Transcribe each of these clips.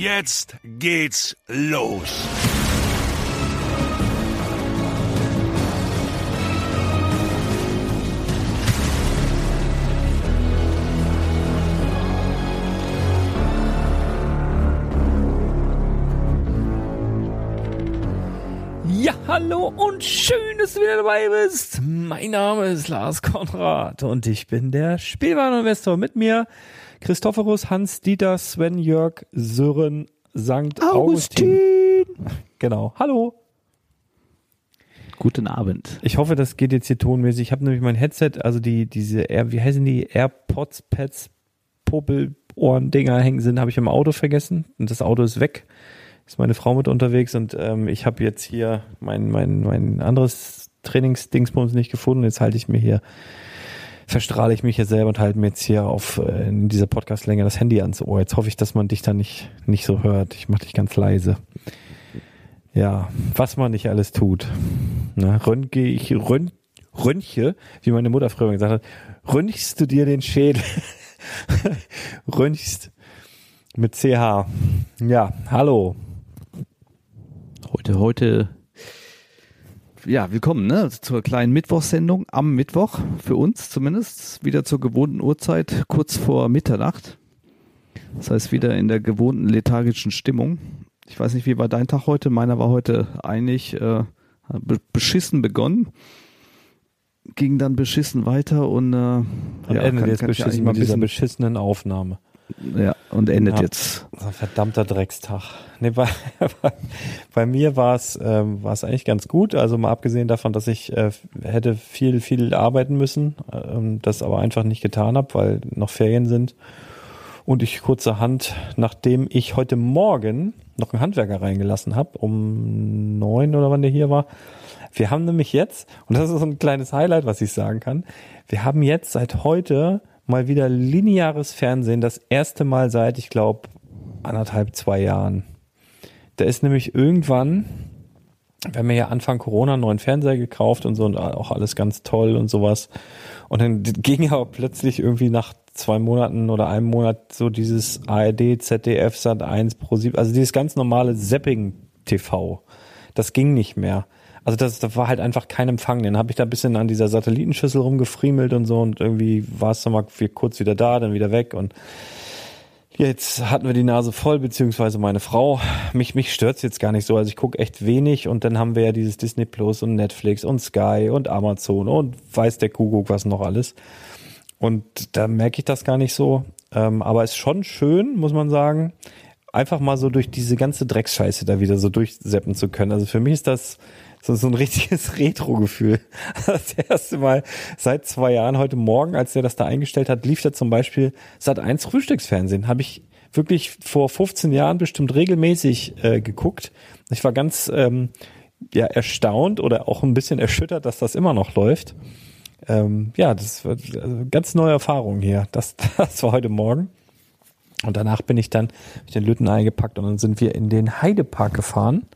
Jetzt geht's los. Ja, hallo und schön, dass du wieder dabei bist. Mein Name ist Lars Konrad und ich bin der Spielwareninvestor mit mir Christophorus, Hans, Dieter, Sven, Jörg, Sören, Sankt Augustin. Augustin. Genau. Hallo. Guten Abend. Ich hoffe, das geht jetzt hier tonmäßig. Ich habe nämlich mein Headset, also die, diese, Air, wie heißen die? AirPods, Pads, Popel-Ohren-Dinger hängen sind, habe ich im Auto vergessen. Und das Auto ist weg. Ist meine Frau mit unterwegs und ähm, ich habe jetzt hier mein, mein, mein anderes Trainingsdingsbums nicht gefunden. Jetzt halte ich mir hier verstrahle ich mich jetzt selber und halte mir jetzt hier auf äh, in dieser Podcast-Länge das Handy ans Ohr. Jetzt hoffe ich, dass man dich da nicht, nicht so hört. Ich mache dich ganz leise. Ja, was man nicht alles tut. Ne? Röntge ich, rön, röntche, wie meine Mutter früher gesagt hat, röntgst du dir den Schädel? röntgst mit CH. Ja, hallo. Heute, heute, ja, willkommen ne, zur kleinen Mittwochssendung am Mittwoch, für uns zumindest, wieder zur gewohnten Uhrzeit, kurz vor Mitternacht. Das heißt, wieder in der gewohnten lethargischen Stimmung. Ich weiß nicht, wie war dein Tag heute? Meiner war heute eigentlich äh, beschissen begonnen, ging dann beschissen weiter und, äh, und ja, endet kann, jetzt beschissen mit dieser beschissenen Aufnahme. Ja, und endet ja, jetzt. Ein verdammter Dreckstag. Nee, bei, bei mir war es ähm, war es eigentlich ganz gut. Also mal abgesehen davon, dass ich äh, hätte viel, viel arbeiten müssen, äh, das aber einfach nicht getan habe, weil noch Ferien sind. Und ich kurzerhand, nachdem ich heute Morgen noch einen Handwerker reingelassen habe, um neun oder wann der hier war. Wir haben nämlich jetzt, und das ist so ein kleines Highlight, was ich sagen kann, wir haben jetzt seit heute mal wieder lineares Fernsehen, das erste Mal seit, ich glaube, anderthalb, zwei Jahren. Da ist nämlich irgendwann, wir haben ja Anfang Corona einen neuen Fernseher gekauft und so und auch alles ganz toll und sowas. Und dann ging aber plötzlich irgendwie nach zwei Monaten oder einem Monat so dieses ARD, ZDF, Sat 1, Pro 7, also dieses ganz normale Zapping TV. Das ging nicht mehr. Also das, das war halt einfach kein Empfang. Dann habe ich da ein bisschen an dieser Satellitenschüssel rumgefriemelt und so und irgendwie war es nochmal kurz wieder da, dann wieder weg und Jetzt hatten wir die Nase voll, beziehungsweise meine Frau. Mich, mich stört's jetzt gar nicht so. Also ich gucke echt wenig und dann haben wir ja dieses Disney Plus und Netflix und Sky und Amazon und weiß der Kuckuck was noch alles. Und da merke ich das gar nicht so. Ähm, aber ist schon schön, muss man sagen, einfach mal so durch diese ganze Drecksscheiße da wieder so durchseppen zu können. Also für mich ist das so, so ein richtiges Retro-Gefühl. Das erste Mal seit zwei Jahren heute Morgen, als der das da eingestellt hat, lief da zum Beispiel Sat 1 Frühstücksfernsehen. Habe ich wirklich vor 15 Jahren bestimmt regelmäßig äh, geguckt. Ich war ganz ähm, ja erstaunt oder auch ein bisschen erschüttert, dass das immer noch läuft ähm, ja, das war also ganz neue Erfahrung hier. Das, das war heute Morgen. Und danach bin ich dann mit den Lütten eingepackt und dann sind wir in den Heidepark gefahren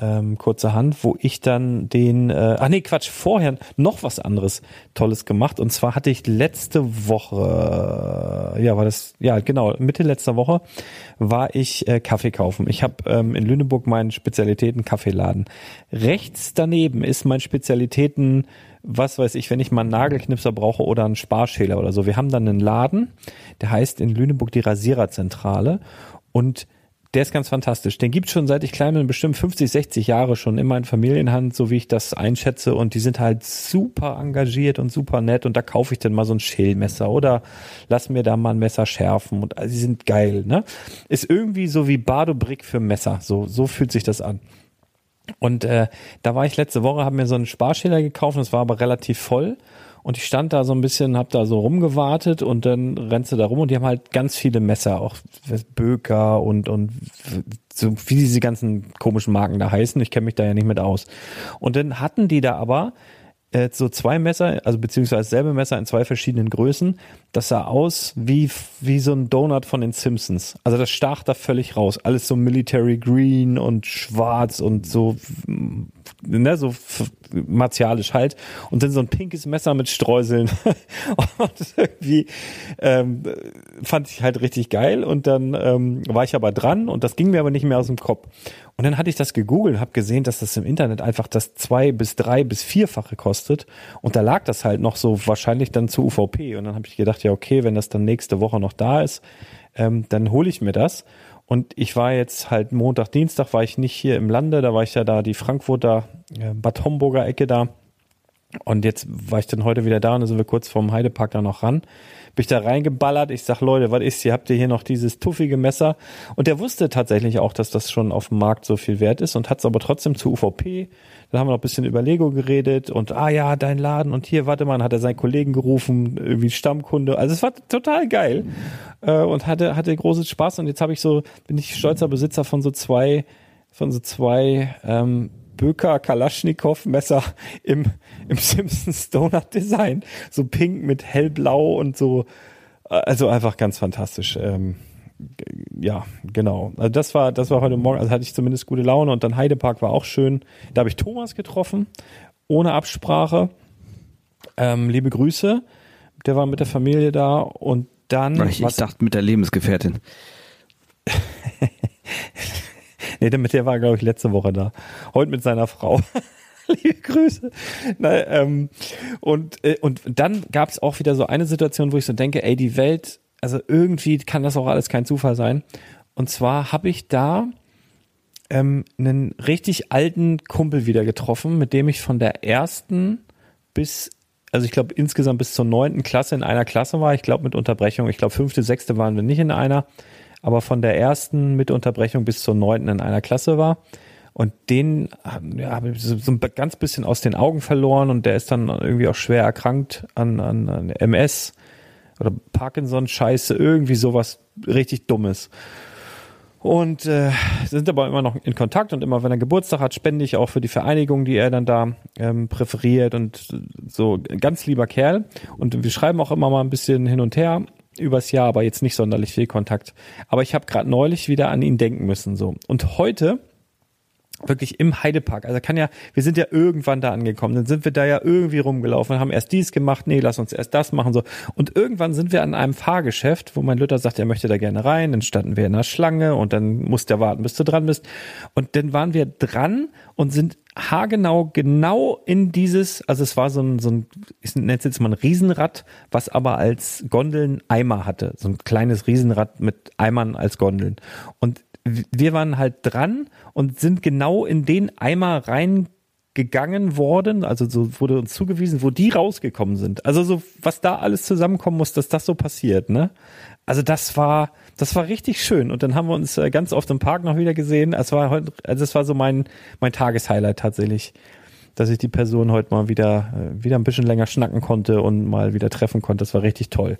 ähm, kurzerhand, wo ich dann den, äh, ach nee, Quatsch, vorher noch was anderes Tolles gemacht. Und zwar hatte ich letzte Woche, äh, ja, war das, ja, genau, Mitte letzter Woche war ich äh, Kaffee kaufen. Ich habe ähm, in Lüneburg meinen Spezialitäten Kaffeeladen. Rechts daneben ist mein Spezialitäten, was weiß ich, wenn ich mal einen Nagelknipser brauche oder einen Sparschäler oder so. Wir haben dann einen Laden, der heißt in Lüneburg die Rasiererzentrale und der ist ganz fantastisch. Den gibt's schon seit ich klein bin, bestimmt 50, 60 Jahre schon in meinen Familienhand, so wie ich das einschätze. Und die sind halt super engagiert und super nett. Und da kaufe ich dann mal so ein Schälmesser oder lass mir da mal ein Messer schärfen. Und also, sie sind geil, ne? Ist irgendwie so wie Bardo-Brick für Messer. So, so fühlt sich das an. Und äh, da war ich letzte Woche, habe mir so einen Sparschäler gekauft, das war aber relativ voll. Und ich stand da so ein bisschen, hab da so rumgewartet und dann rennst du da rum und die haben halt ganz viele Messer, auch Böker und, und so wie diese ganzen komischen Marken da heißen. Ich kenne mich da ja nicht mit aus. Und dann hatten die da aber äh, so zwei Messer, also beziehungsweise selbe Messer in zwei verschiedenen Größen. Das sah aus wie, wie so ein Donut von den Simpsons. Also das stach da völlig raus. Alles so Military Green und schwarz und so, ne, so martialisch halt. Und dann so ein pinkes Messer mit Streuseln. und irgendwie ähm, fand ich halt richtig geil. Und dann ähm, war ich aber dran und das ging mir aber nicht mehr aus dem Kopf. Und dann hatte ich das gegoogelt und habe gesehen, dass das im Internet einfach das zwei bis drei bis vierfache kostet. Und da lag das halt noch so wahrscheinlich dann zu UVP. Und dann habe ich gedacht, ja okay, wenn das dann nächste Woche noch da ist, ähm, dann hole ich mir das. Und ich war jetzt halt Montag, Dienstag war ich nicht hier im Lande, da war ich ja da die Frankfurter äh, Bad Homburger Ecke da. Und jetzt war ich dann heute wieder da und dann sind wir kurz vorm Heidepark da noch ran bin ich da reingeballert. Ich sag, Leute, was ist hier? Habt ihr hier noch dieses tuffige Messer? Und der wusste tatsächlich auch, dass das schon auf dem Markt so viel wert ist und hat es aber trotzdem zu UVP. Dann haben wir noch ein bisschen über Lego geredet und ah ja, dein Laden und hier, warte mal, hat er seinen Kollegen gerufen, irgendwie Stammkunde. Also es war total geil äh, und hatte hatte großes Spaß und jetzt habe ich so bin ich stolzer Besitzer von so zwei von so zwei ähm, Böker Kalaschnikow Messer im, im Simpsons Donut Design. So pink mit hellblau und so. Also einfach ganz fantastisch. Ähm, ja, genau. Also das war, das war heute Morgen, also hatte ich zumindest gute Laune und dann Heidepark war auch schön. Da habe ich Thomas getroffen, ohne Absprache. Ähm, liebe Grüße. Der war mit der Familie da und dann. Ich, ich dachte mit der Lebensgefährtin. nee, mit der war, glaube ich, letzte Woche da. Heute mit seiner Frau. Liebe Grüße. Na, ähm, und, äh, und dann gab es auch wieder so eine Situation, wo ich so denke, ey, die Welt, also irgendwie kann das auch alles kein Zufall sein. Und zwar habe ich da ähm, einen richtig alten Kumpel wieder getroffen, mit dem ich von der ersten bis also ich glaube insgesamt bis zur neunten Klasse in einer Klasse war. Ich glaube mit Unterbrechung. Ich glaube fünfte, sechste waren wir nicht in einer, aber von der ersten mit Unterbrechung bis zur neunten in einer Klasse war. Und den ja, habe ich so, ein ganz bisschen aus den Augen verloren und der ist dann irgendwie auch schwer erkrankt an, an, an MS oder Parkinson-Scheiße, irgendwie sowas richtig Dummes. Und äh, sind aber immer noch in Kontakt und immer wenn er Geburtstag hat, spende ich auch für die Vereinigung, die er dann da ähm, präferiert und so ganz lieber Kerl. Und wir schreiben auch immer mal ein bisschen hin und her übers Jahr, aber jetzt nicht sonderlich viel Kontakt. Aber ich habe gerade neulich wieder an ihn denken müssen so. Und heute wirklich im Heidepark. Also kann ja, wir sind ja irgendwann da angekommen, dann sind wir da ja irgendwie rumgelaufen, haben erst dies gemacht, nee, lass uns erst das machen so. Und irgendwann sind wir an einem Fahrgeschäft, wo mein Luther sagt, er möchte da gerne rein, dann standen wir in der Schlange und dann musste er warten, bis du dran bist. Und dann waren wir dran und sind haargenau genau in dieses, also es war so ein, so ein, ich nenne es jetzt mal ein Riesenrad, was aber als Gondeln Eimer hatte. So ein kleines Riesenrad mit Eimern als Gondeln. Und wir waren halt dran und sind genau in den Eimer reingegangen worden, also so wurde uns zugewiesen, wo die rausgekommen sind. Also so, was da alles zusammenkommen muss, dass das so passiert, ne? Also das war, das war richtig schön. Und dann haben wir uns äh, ganz oft im Park noch wieder gesehen. Es war heute, also es war so mein, mein Tageshighlight tatsächlich, dass ich die Person heute mal wieder, äh, wieder ein bisschen länger schnacken konnte und mal wieder treffen konnte. Das war richtig toll.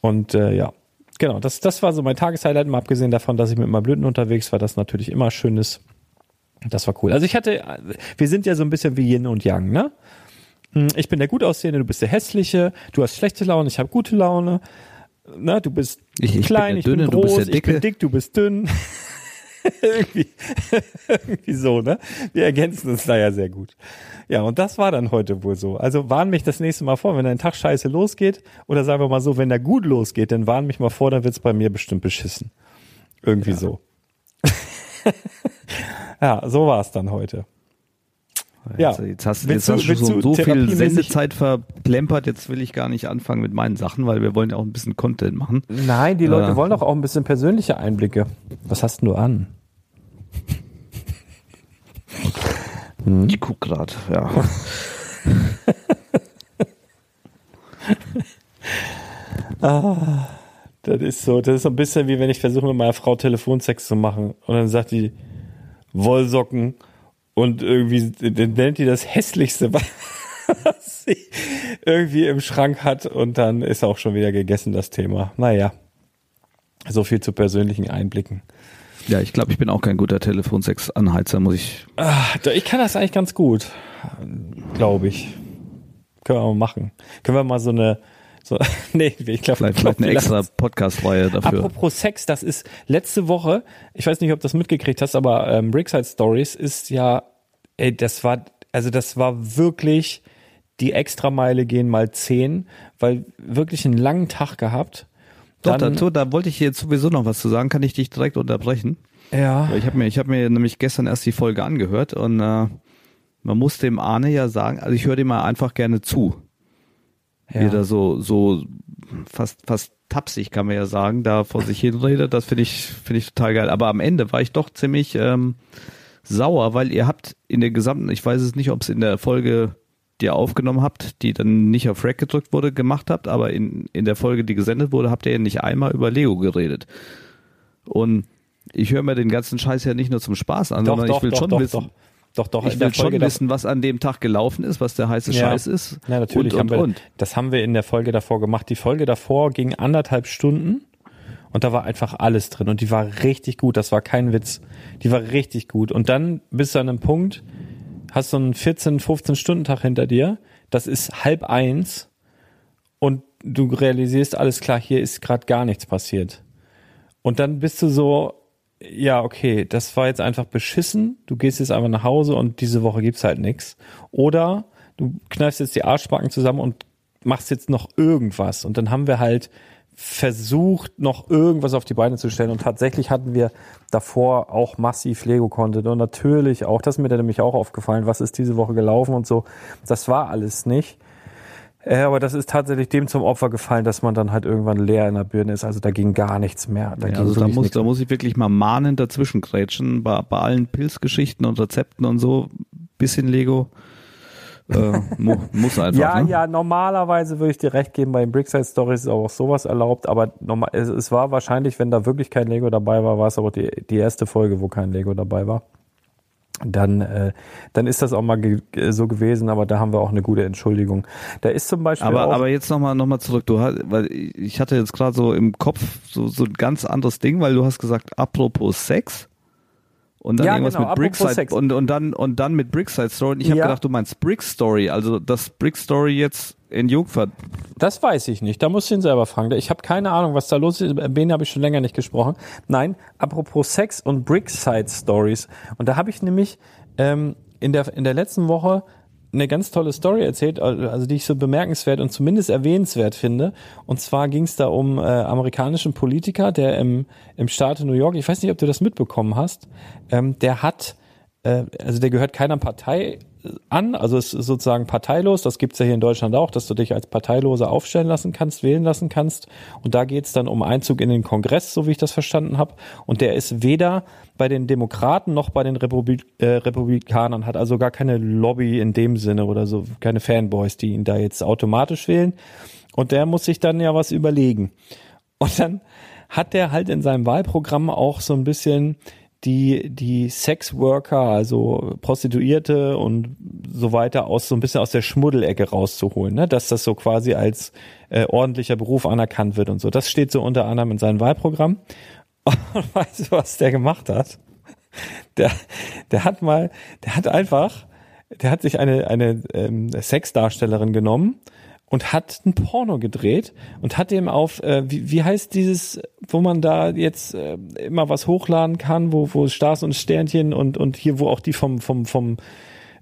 Und äh, ja, genau, das, das war so mein Tageshighlight, mal abgesehen davon, dass ich mit meinem Blüten unterwegs war, das natürlich immer schön ist. Das war cool. Also ich hatte, wir sind ja so ein bisschen wie Yin und Yang, ne? Hm, ich bin der gut aussehende, du bist der hässliche, du hast schlechte Laune, ich habe gute Laune. Ne, du bist Ich- ich klein, bin ich Dünne, bin du bist groß, ich bin dick, du bist dünn. irgendwie, irgendwie so, ne? Wir ergänzen uns da ja sehr gut. Ja, und das war dann heute wohl so. Also warn mich das nächste Mal vor, wenn dein Tag scheiße losgeht, oder sagen wir mal so, wenn der gut losgeht, dann warn mich mal vor, dann wird's bei mir bestimmt beschissen. Irgendwie so. ja, so war's dann heute. Ja. Jetzt, jetzt hast, jetzt hast du- du willst so, du so viel Sendezeit verplempert, jetzt will ich gar nicht anfangen mit meinen Sachen, weil wir wollen ja auch ein bisschen Content machen. Nein, die Leute Ja. wollen doch auch ein bisschen persönliche Einblicke. Was hast denn du an? Ich guck grad, ja. Das ist so, das ist so ein bisschen wie wenn ich versuche mit meiner Frau Telefonsex zu machen und dann sagt die Wollsocken und irgendwie nennt die das hässlichste, was sie irgendwie im Schrank hat und dann ist auch schon wieder gegessen das Thema. Naja, so viel zu persönlichen Einblicken. Ja, ich glaube, ich bin auch kein guter Telefonsex-Anheizer, muss ich. Da- ich kann das eigentlich ganz gut, glaube ich. Können wir mal machen. Können wir mal so eine, so, nee, ich glaube, Vielleicht, vielleicht eine extra Podcast-Reihe dafür. Apropos Sex, das ist letzte Woche, ich weiß nicht, ob du das mitgekriegt hast, aber ähm, Brickside Stories ist ja, ey, das war, also das war wirklich die Extrameile gehen mal zehn, weil wirklich einen langen Tag gehabt. Doch, Dann- dazu, da wollte ich jetzt sowieso noch was zu sagen. Kann ich dich direkt unterbrechen? Ja. Ich habe mir, ich habe mir nämlich gestern erst die Folge angehört und äh, man muss dem Arne ja sagen, also ich höre dem mal einfach gerne zu. Wie er da so, so fast, fast tapsig kann man ja sagen, da vor sich hin redet. Das finde ich, finde ich total geil. Aber am Ende war ich doch ziemlich ähm, sauer, weil ihr habt in der gesamten, ich weiß es nicht, ob es in der Folge, die ihr aufgenommen habt, die dann nicht auf Rack gedrückt wurde, gemacht habt, aber in, in der Folge, die gesendet wurde, habt ihr ja nicht einmal über Lego geredet. Und ich höre mir den ganzen Scheiß ja nicht nur zum Spaß an, doch, sondern doch, ich will doch, schon wissen, doch, doch, ich will schon wissen, was an dem Tag gelaufen ist, was der heiße Ja. Scheiß ist. Ja, natürlich Und, und, wir, und. das haben wir in der Folge davor gemacht. Die Folge davor ging anderthalb Stunden und da war einfach alles drin und die war richtig gut. Das war kein Witz. Die war richtig gut. Und dann bist du an einem Punkt, hast so einen 14, 15 Stunden Tag hinter dir. Das ist halb eins und du realisierst alles klar, hier ist gerade gar nichts passiert. Und dann bist du so, ja, okay, das war jetzt einfach beschissen. Du gehst jetzt einfach nach Hause und diese Woche gibt's halt nix. Oder du kneifst jetzt die Arschbacken zusammen und machst jetzt noch irgendwas. Und dann haben wir halt versucht, noch irgendwas auf die Beine zu stellen. Und tatsächlich hatten wir davor auch massiv Lego-Content. Und natürlich auch, das ist mir dann nämlich auch aufgefallen, was ist diese Woche gelaufen und so. Das war alles nicht. Äh, aber das ist tatsächlich dem zum Opfer gefallen, dass man dann halt irgendwann leer in der Birne ist. Also da ging gar nichts mehr. Da Ja, also da muss, da muss ich wirklich mal mahnend dazwischen grätschen. Bei, bei allen Pilzgeschichten und Rezepten und so, bisschen Lego. Äh, mu, muss einfach. Ja, ne? ja, normalerweise würde ich dir recht geben, bei den Brickside Stories ist auch sowas erlaubt, aber normal, es, es war wahrscheinlich, wenn da wirklich kein Lego dabei war, war es aber die, die erste Folge, wo kein Lego dabei war. Dann, äh, dann ist das auch mal ge so gewesen, aber da haben wir auch eine gute Entschuldigung. Da ist zum Beispiel Aber, auch, aber jetzt nochmal noch mal zurück, du hast, weil ich hatte jetzt gerade so im Kopf so, so ein ganz anderes Ding, weil du hast gesagt, apropos Sex und dann Ja, irgendwas genau, mit Brickside und, und dann und dann mit Brickside Story. Und ich habe Ja. gedacht, du meinst Brick Story, also das Brick Story jetzt in Jungfert. Das weiß ich nicht. Da musst du ihn selber fragen. Ich habe keine Ahnung, was da los ist. Ben habe ich schon länger nicht gesprochen. Nein, apropos Sex und Brickside Stories. Und da habe ich nämlich ähm, in, der, in der letzten Woche eine ganz tolle Story erzählt, also die ich so bemerkenswert und zumindest erwähnenswert finde. Und zwar ging es da um äh, amerikanischen Politiker, der im, im Staate New York, ich weiß nicht, ob du das mitbekommen hast, ähm, der hat also der gehört keiner Partei an, also es ist sozusagen parteilos, das gibt's ja hier in Deutschland auch, dass du dich als Parteiloser aufstellen lassen kannst, wählen lassen kannst. Und da geht's dann um Einzug in den Kongress, so wie ich das verstanden habe. Und der ist weder bei den Demokraten noch bei den Republik äh, Republikanern, hat also gar keine Lobby in dem Sinne oder so, keine Fanboys, die ihn da jetzt automatisch wählen. Und der muss sich dann ja was überlegen. Und dann hat der halt in seinem Wahlprogramm auch so ein bisschen die, die Sexworker, also Prostituierte und so weiter aus, so ein bisschen aus der Schmuddelecke rauszuholen, ne? dass das so quasi als äh, ordentlicher Beruf anerkannt wird und so. Das steht so unter anderem in seinem Wahlprogramm. Und weißt du, was der gemacht hat? Der, der hat mal, der hat einfach, der hat sich eine, eine ähm, Sexdarstellerin genommen und hat ein Porno gedreht und hat dem auf, äh, wie, wie heißt dieses, wo man da jetzt äh, immer was hochladen kann, wo, wo Stars und Sternchen und, und hier, wo auch die vom, vom, vom,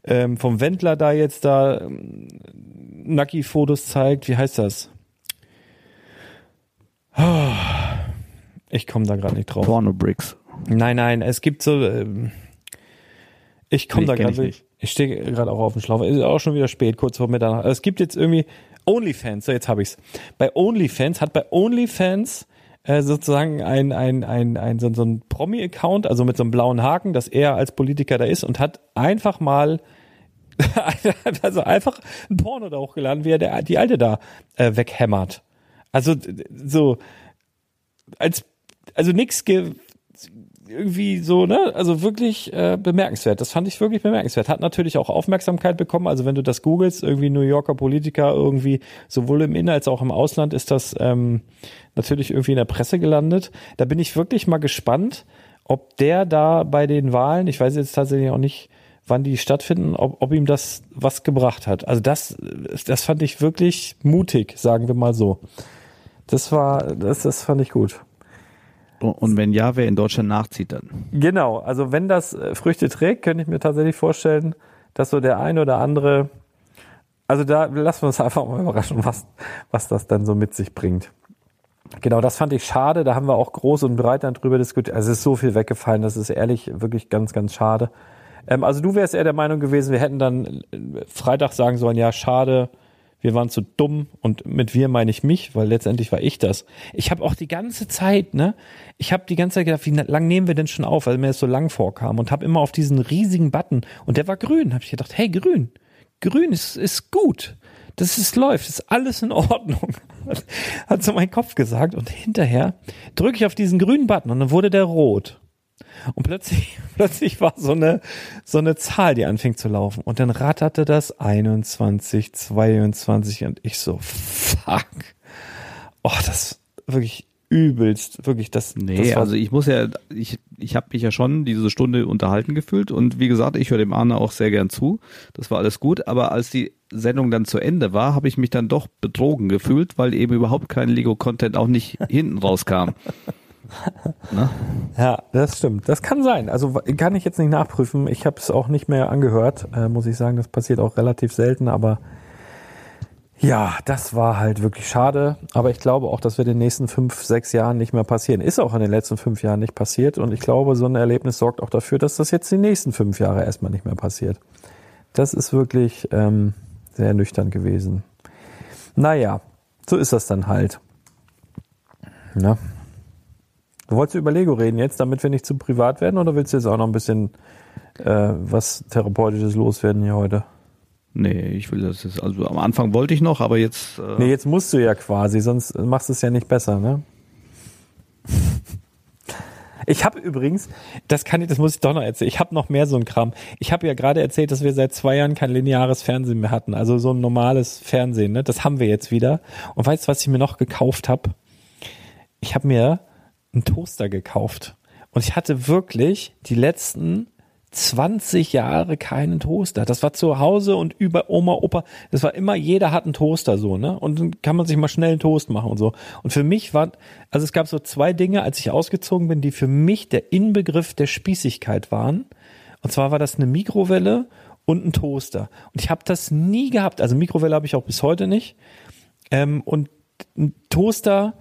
ähm, vom Wendler da jetzt da ähm, Nacki-Fotos zeigt, wie heißt das? Ah, Ich komme da gerade nicht drauf. Porno Bricks. Nein, nein, es gibt so. Ähm, ich komme Nee, da ich gerade. nicht. Ich, stehe gerade auch auf dem Schlauch. Ist auch schon wieder spät, kurz vor Mitternacht. Es gibt jetzt irgendwie OnlyFans. So, jetzt habe ich's. Bei OnlyFans hat bei OnlyFans äh, sozusagen ein ein ein ein so, so ein Promi-Account, also mit so einem blauen Haken, dass er als Politiker da ist und hat einfach mal also einfach ein Porno da hochgeladen, wie er der, die alte da äh, weghämmert. Also so als also ge irgendwie so, ne? Also wirklich äh, bemerkenswert. Das fand ich wirklich bemerkenswert. Hat natürlich auch Aufmerksamkeit bekommen. Also wenn du das googelst, irgendwie New Yorker Politiker, irgendwie sowohl im In- als auch im Ausland ist das ähm, natürlich irgendwie in der Presse gelandet. Da bin ich wirklich mal gespannt, ob der da bei den Wahlen, ich weiß jetzt tatsächlich auch nicht, wann die stattfinden, ob, ob ihm das was gebracht hat. Also das, das fand ich wirklich mutig, sagen wir mal so. Das war, das, das fand ich gut. Und, wenn ja, wer in Deutschland nachzieht dann. Genau, also wenn das äh, Früchte trägt, könnte ich mir tatsächlich vorstellen, dass so der eine oder andere, also da lassen wir uns einfach mal überraschen, was, was das dann so mit sich bringt. Genau, das fand ich schade. Da haben wir auch groß und breit dann drüber diskutiert. Also es ist so viel weggefallen, das ist ehrlich wirklich ganz, ganz schade. Ähm, also du wärst eher der Meinung gewesen, wir hätten dann äh, Freitag sagen sollen, ja, schade, wir waren zu dumm und mit wir meine ich mich, weil letztendlich war ich das. Ich habe auch die ganze Zeit, ne, ich habe die ganze Zeit gedacht, wie lang nehmen wir denn schon auf, weil mir das so lang vorkam und habe immer auf diesen riesigen Button und der war grün, habe ich gedacht, hey, grün, grün ist ist gut. Das ist läuft, ist alles in Ordnung. Hat, so mein Kopf gesagt und hinterher drücke ich auf diesen grünen Button und dann wurde der rot. Und plötzlich, plötzlich war so eine, so eine Zahl, die anfing zu laufen. Und dann ratterte das 21, 22 und ich so, fuck. Oh, das wirklich übelst, wirklich das. Nee, das also ich muss ja, ich, ich habe mich ja schon diese Stunde unterhalten gefühlt und wie gesagt, ich höre dem Arne auch sehr gern zu. Das war alles gut, aber als die Sendung dann zu Ende war, habe ich mich dann doch betrogen gefühlt, weil eben überhaupt kein Lego-Content auch nicht hinten rauskam. Ne? Ja, das stimmt. Das kann sein. Also kann ich jetzt nicht nachprüfen. Ich habe es auch nicht mehr angehört, äh, muss ich sagen. Das passiert auch relativ selten, aber ja, das war halt wirklich schade. Aber ich glaube auch, das wird in den nächsten fünf, sechs Jahren nicht mehr passieren. Ist auch in den letzten fünf Jahren nicht passiert. Und ich glaube, so ein Erlebnis sorgt auch dafür, dass das jetzt die nächsten fünf Jahre erstmal nicht mehr passiert. Das ist wirklich ähm, sehr nüchtern gewesen. Naja, so ist das dann halt. Ja. Du wolltest über Lego reden jetzt, damit wir nicht zu privat werden, oder willst du jetzt auch noch ein bisschen äh, was Therapeutisches loswerden hier heute? Nee, ich will das jetzt, also am Anfang wollte ich noch, aber jetzt, äh, Nee, jetzt musst du ja quasi, sonst machst du es ja nicht besser, ne? Ich habe übrigens, das kann ich, das muss ich doch noch erzählen. Ich habe noch mehr so ein Kram. Ich habe ja gerade erzählt, dass wir seit zwei Jahren kein lineares Fernsehen mehr hatten, also so ein normales Fernsehen. Ne? Das haben wir jetzt wieder. Und weißt du, was ich mir noch gekauft habe? Ich habe mir einen Toaster gekauft und ich hatte wirklich die letzten 20 Jahre keinen Toaster. Das war zu Hause und über Oma, Opa, das war immer, jeder hat einen Toaster so, ne? Und dann kann man sich mal schnell einen Toast machen und so. Und für mich war, also es gab so zwei Dinge, als ich ausgezogen bin, die für mich der Inbegriff der Spießigkeit waren. Und zwar war das eine Mikrowelle und ein Toaster. Und ich habe das nie gehabt. Also Mikrowelle habe ich auch bis heute nicht. Ähm, und ein Toaster,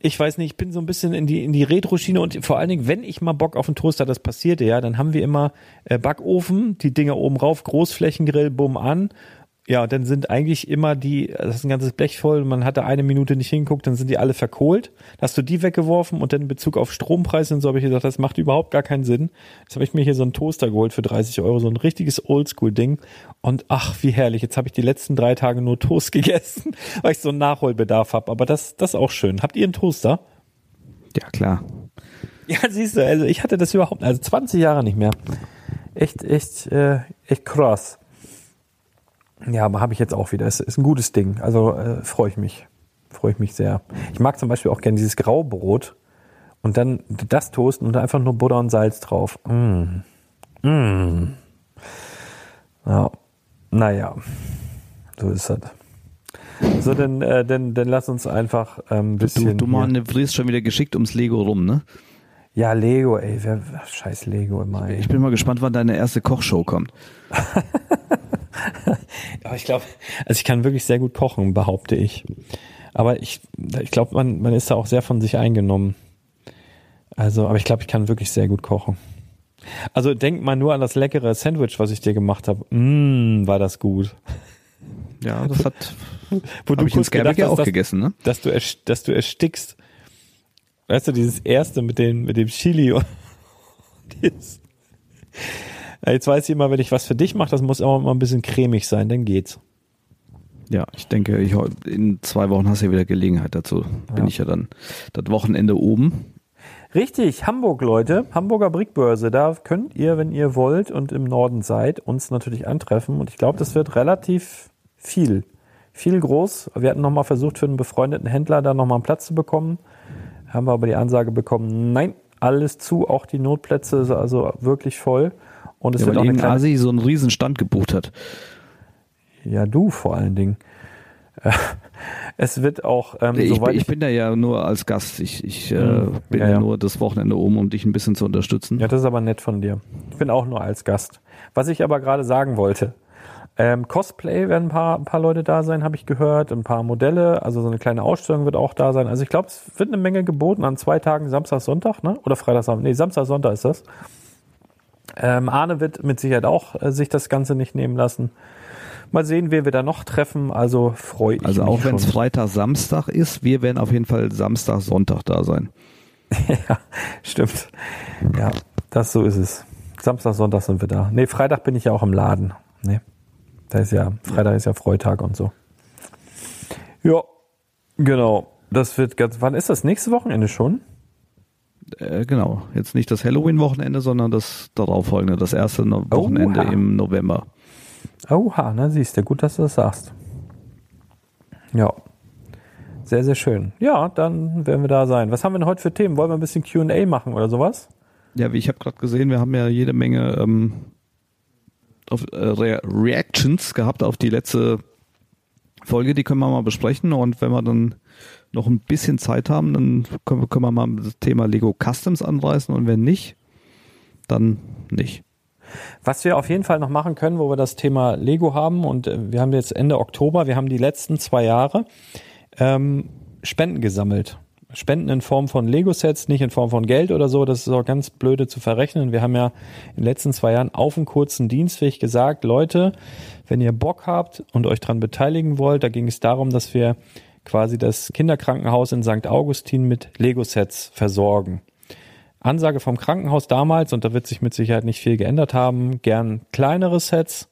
ich weiß nicht, ich bin so ein bisschen in die, in die Retro-Schiene und vor allen Dingen, wenn ich mal Bock auf einen Toaster, das passierte ja, dann haben wir immer äh, Backofen, die Dinger oben rauf, Großflächengrill, bumm an. Ja, dann sind eigentlich immer die, das ist ein ganzes Blech voll, man hatte eine Minute nicht hingeguckt, dann sind die alle verkohlt. Da hast du die weggeworfen und dann in Bezug auf Strompreise und so habe ich gesagt, das macht überhaupt gar keinen Sinn. Jetzt habe ich mir hier so einen Toaster geholt für 30 Euro, so ein richtiges Oldschool-Ding. Und ach, wie herrlich, jetzt habe ich die letzten drei Tage nur Toast gegessen, weil ich so einen Nachholbedarf habe. Aber das, das ist auch schön. Habt ihr einen Toaster? ja klar. Ja, siehst du, also ich hatte das überhaupt, also 20 Jahre nicht mehr. Echt, echt, äh, echt krass. Ja, aber habe ich jetzt auch wieder. Es ist ein gutes Ding. Also äh, freue ich mich. Freue ich mich sehr. Ich mag zum Beispiel auch gerne dieses Graubrot und dann das toasten und einfach nur Butter und Salz drauf. Mm. Mm. Ja, naja, so ist das. So, dann, äh, dann, dann lass uns einfach ähm, ein Du, bisschen. du hier- manövrierst schon wieder geschickt ums Lego rum, ne? ja, Lego, ey, wer, scheiß Lego immer, ey. Ich bin mal gespannt, wann deine erste Kochshow kommt. Aber ich glaube, also ich kann wirklich sehr gut kochen, behaupte ich. Aber ich, ich glaube, man, man ist da auch sehr von sich eingenommen. Also, aber ich glaube, ich kann wirklich sehr gut kochen. Also denk mal nur an das leckere Sandwich, was ich dir gemacht habe. Mmm, war das gut. Ja, das hat Wo hab ich kurz ja hast, auch dass, gegessen, ne? dass du dass du erstickst. Weißt du, dieses erste mit dem mit dem Chili und dieses. Ja, Jetzt weiß ich immer, wenn ich was für dich mache, das muss auch immer ein bisschen cremig sein, dann geht's. Ja, ich denke, ich, in zwei Wochen hast du ja wieder Gelegenheit dazu. Bin ich ja dann das Wochenende oben. Richtig, Hamburg, Leute. Hamburger Brickbörse. Da könnt ihr, wenn ihr wollt und im Norden seid, uns natürlich antreffen. Und ich glaube, das wird relativ viel. Viel groß. Wir hatten nochmal versucht, für einen befreundeten Händler da nochmal einen Platz zu bekommen. Haben wir aber die Ansage bekommen, nein, alles zu, auch die Notplätze, also wirklich voll. Und es Ja, wird auch eine irgendein kleine, Asi so einen riesen Stand gebucht hat. Ja, du vor allen Dingen. Es wird auch, ähm, Ich, soweit bin- ich bin da ja nur als Gast. Ich, ich äh, Mhm. bin Ja, ja, ja. nur das Wochenende oben, um dich ein bisschen zu unterstützen. Ja, das ist aber nett von dir. Ich bin auch nur als Gast. Was ich aber gerade sagen wollte, ähm, Cosplay werden ein paar, ein paar Leute da sein, habe ich gehört, ein paar Modelle, also so eine kleine Ausstellung wird auch da sein. Also ich glaube, es wird eine Menge geboten an zwei Tagen, Samstag, Sonntag, ne? Oder Freitag, Samstag, nee, Samstag, Sonntag ist das. Ähm, Arne wird mit Sicherheit auch äh, sich das Ganze nicht nehmen lassen. Mal sehen, wer wir da noch treffen. Also freue ich Also mich auch wenn es. Freitag, Samstag ist, wir werden auf jeden Fall Samstag, Sonntag da sein. ja, stimmt. Ja, das so ist es. Samstag, Sonntag sind wir da. Nee, Freitag bin ich ja auch im Laden. Nee. Da ist ja, Freitag ist ja Freitag und so. Ja, genau. Das wird ganz, wann ist das? Nächste Wochenende schon? Äh, genau. Jetzt nicht das Halloween-Wochenende, sondern das darauffolgende, das erste no Wochenende Oha. im November. Oha, na siehst du, gut, dass du das sagst. Ja. Sehr, sehr schön. Ja, dann werden wir da sein. Was haben wir denn heute für Themen? Wollen wir ein bisschen Q&A machen oder sowas? Ja, wie ich habe gerade gesehen, wir haben ja jede Menge ähm, auf, äh, Re Reactions gehabt auf die letzte Folge, die können wir mal besprechen und wenn wir dann noch ein bisschen Zeit haben, dann können, wir- können wir mal das Thema Lego Customs anreißen und wenn nicht, dann nicht. Was wir auf jeden Fall noch machen können, wo wir das Thema Lego haben und äh, wir haben jetzt Ende Oktober, wir haben die letzten zwei Jahre ähm, Spenden gesammelt. Spenden in Form von Lego-Sets, nicht in Form von Geld oder so. Das ist auch ganz blöde zu verrechnen. Wir haben ja in den letzten zwei Jahren auf einen kurzen Dienstweg gesagt, Leute, wenn ihr Bock habt und euch dran beteiligen wollt, da ging es darum, dass wir quasi das Kinderkrankenhaus in St. Augustin mit Lego-Sets versorgen. Ansage vom Krankenhaus damals, und da wird sich mit Sicherheit nicht viel geändert haben, gern kleinere Sets,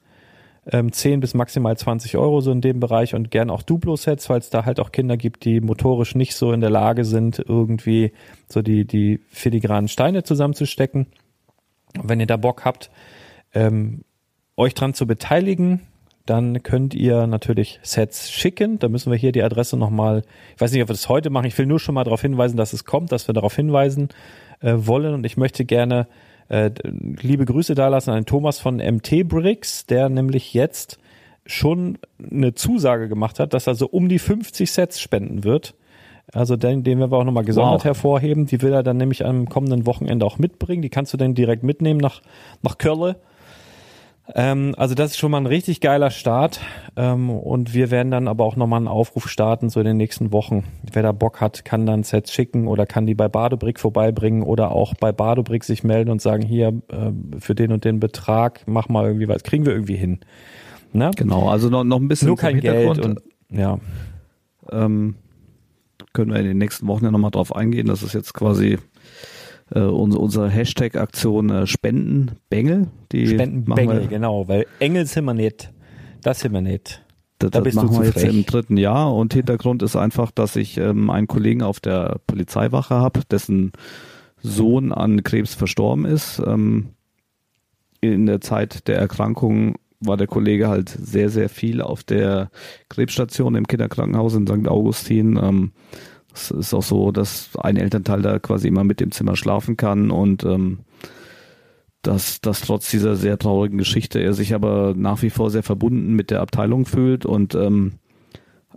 ähm, 10 bis maximal 20 Euro so in dem Bereich und gern auch Duplo-Sets, weil es da halt auch Kinder gibt, die motorisch nicht so in der Lage sind, irgendwie so die, die filigranen Steine zusammenzustecken. Wenn ihr da Bock habt, ähm, euch dran zu beteiligen, dann könnt ihr natürlich Sets schicken. Da müssen wir hier die Adresse nochmal, ich weiß nicht, ob wir das heute machen, ich will nur schon mal darauf hinweisen, dass es kommt, dass wir darauf hinweisen äh, wollen und ich möchte gerne äh, liebe Grüße dalassen an Thomas von MT Bricks, der nämlich jetzt schon eine Zusage gemacht hat, dass er so um die 50 Sets spenden wird. Also den, den werden wir auch nochmal gesondert Wow. hervorheben. Die will er dann nämlich am kommenden Wochenende auch mitbringen. Die kannst du dann direkt mitnehmen nach, nach Köln. Ähm, also das ist schon mal ein richtig geiler Start. Ähm, und wir werden dann aber auch nochmal einen Aufruf starten, so in den nächsten Wochen. Wer da Bock hat, kann dann Sets schicken oder kann die bei Badobrick vorbeibringen oder auch bei Badobrick sich melden und sagen, hier, äh, für den und den Betrag, mach mal irgendwie was. Kriegen wir irgendwie hin. Ne? Genau, also noch, noch ein bisschen Nur kein Geld und ja. ähm, können wir in den nächsten Wochen ja nochmal drauf eingehen. Das ist jetzt quasi äh, unsere, Hashtag-Aktion äh, Spendenbengel. Die machen Spendenbengel, genau, weil Engel sind wir nicht. Das sind wir nicht. Das, Da das machen wir jetzt frech. im dritten Jahr und Hintergrund ist einfach, dass ich ähm, einen Kollegen auf der Polizeiwache habe, dessen Sohn an Krebs verstorben ist. Ähm, in der Zeit der Erkrankung war der Kollege halt sehr, sehr viel auf der Krebsstation im Kinderkrankenhaus in St. Augustin. Ähm, es ist auch so, dass ein Elternteil da quasi immer mit im Zimmer schlafen kann und ähm, dass, dass trotz dieser sehr traurigen Geschichte er sich aber nach wie vor sehr verbunden mit der Abteilung fühlt und ähm,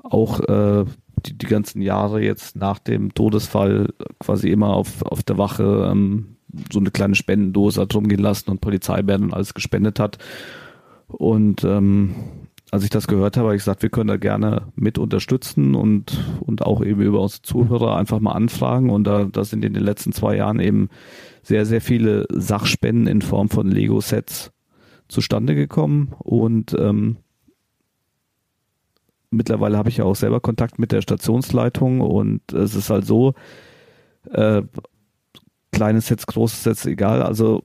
auch äh, die, die ganzen Jahre jetzt nach dem Todesfall quasi immer auf, auf der Wache ähm, so eine kleine Spendendose hat rumgehen lassen und Polizeibären und alles gespendet hat. Und ähm, als ich das gehört habe, habe ich gesagt, wir können da gerne mit unterstützen und, und auch eben über unsere Zuhörer einfach mal anfragen. Und da, da sind in den letzten zwei Jahren eben sehr, sehr viele Sachspenden in Form von Lego-Sets zustande gekommen. Und ähm, mittlerweile habe ich ja auch selber Kontakt mit der Stationsleitung und es ist halt so, äh, kleine Sets, große Sets, egal. Also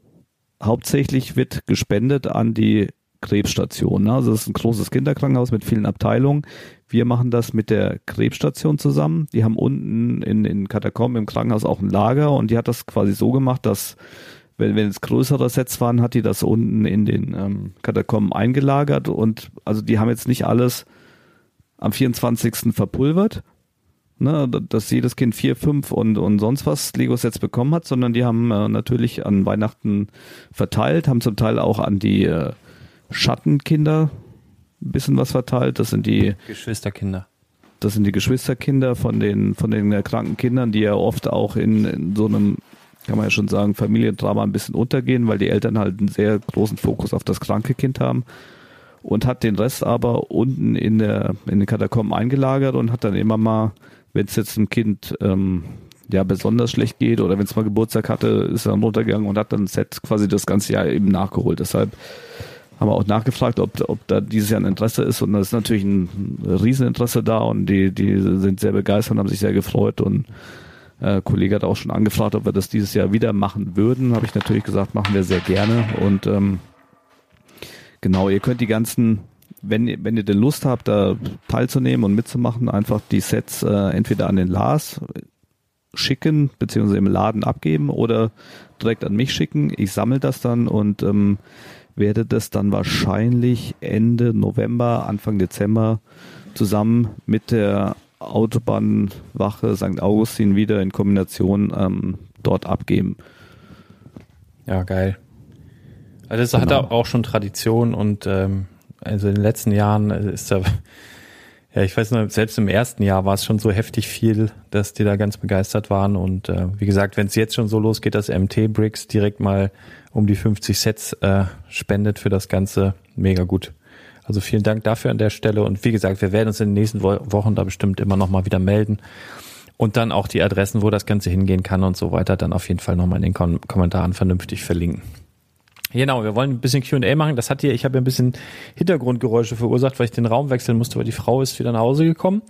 hauptsächlich wird gespendet an die Krebsstation. Ne? Also das ist ein großes Kinderkrankenhaus mit vielen Abteilungen. Wir machen das mit der Krebsstation zusammen. Die haben unten in, in Katakomben im Krankenhaus auch ein Lager und die hat das quasi so gemacht, dass wenn, wenn es größere Sets waren, hat die das unten in den ähm, Katakomben eingelagert und also die haben jetzt nicht alles am 24. verpulvert, ne, dass jedes Kind vier, fünf und, und sonst was Lego-Sets bekommen hat, sondern die haben äh, natürlich an Weihnachten verteilt, haben zum Teil auch an die äh, Schattenkinder ein bisschen was verteilt. Das sind die, Geschwisterkinder. das sind die Geschwisterkinder von den, von den kranken Kindern, die ja oft auch in, in so einem, kann man ja schon sagen, Familiendrama ein bisschen untergehen, weil die Eltern halt einen sehr großen Fokus auf das kranke Kind haben und hat den Rest aber unten in der in den Katakomben eingelagert und hat dann immer mal, wenn es jetzt einem Kind ähm, ja besonders schlecht geht oder wenn es mal Geburtstag hatte, ist er dann runtergegangen und hat dann Set quasi das ganze Jahr eben nachgeholt. Deshalb haben wir auch nachgefragt, ob, ob da dieses Jahr ein Interesse ist und da ist natürlich ein Rieseninteresse da und die, die sind sehr begeistert und haben sich sehr gefreut und äh, Kollege hat auch schon angefragt, ob wir das dieses Jahr wieder machen würden. Habe ich natürlich gesagt, machen wir sehr gerne und ähm, Genau, ihr könnt die ganzen, wenn, wenn ihr denn Lust habt, da teilzunehmen und mitzumachen, einfach die Sets äh, entweder an den Lars schicken, beziehungsweise im Laden abgeben oder direkt an mich schicken. Ich sammle das dann und ähm, werde das dann wahrscheinlich Ende November, Anfang Dezember zusammen mit der Autobahnwache St. Augustin wieder in Kombination ähm, dort abgeben. Ja, geil. Also das hat Genau. er auch schon Tradition und ähm, also in den letzten Jahren ist da Ja, ich weiß noch, selbst im ersten Jahr war es schon so heftig viel, dass die da ganz begeistert waren. Und äh, wie gesagt, wenn es jetzt schon so losgeht, dass MT Bricks direkt mal um die 50 Sets äh, spendet für das Ganze, mega gut. Also vielen Dank dafür an der Stelle. Und wie gesagt, wir werden uns in den nächsten Wo Wochen da bestimmt immer noch mal wieder melden. Und dann auch die Adressen, wo das Ganze hingehen kann und so weiter, dann auf jeden Fall nochmal in den Kom Kommentaren vernünftig verlinken. Genau, wir wollen ein bisschen Q&A machen. Das hat hier, ich habe ein bisschen Hintergrundgeräusche verursacht, weil ich den Raum wechseln musste, weil die Frau ist wieder nach Hause gekommen.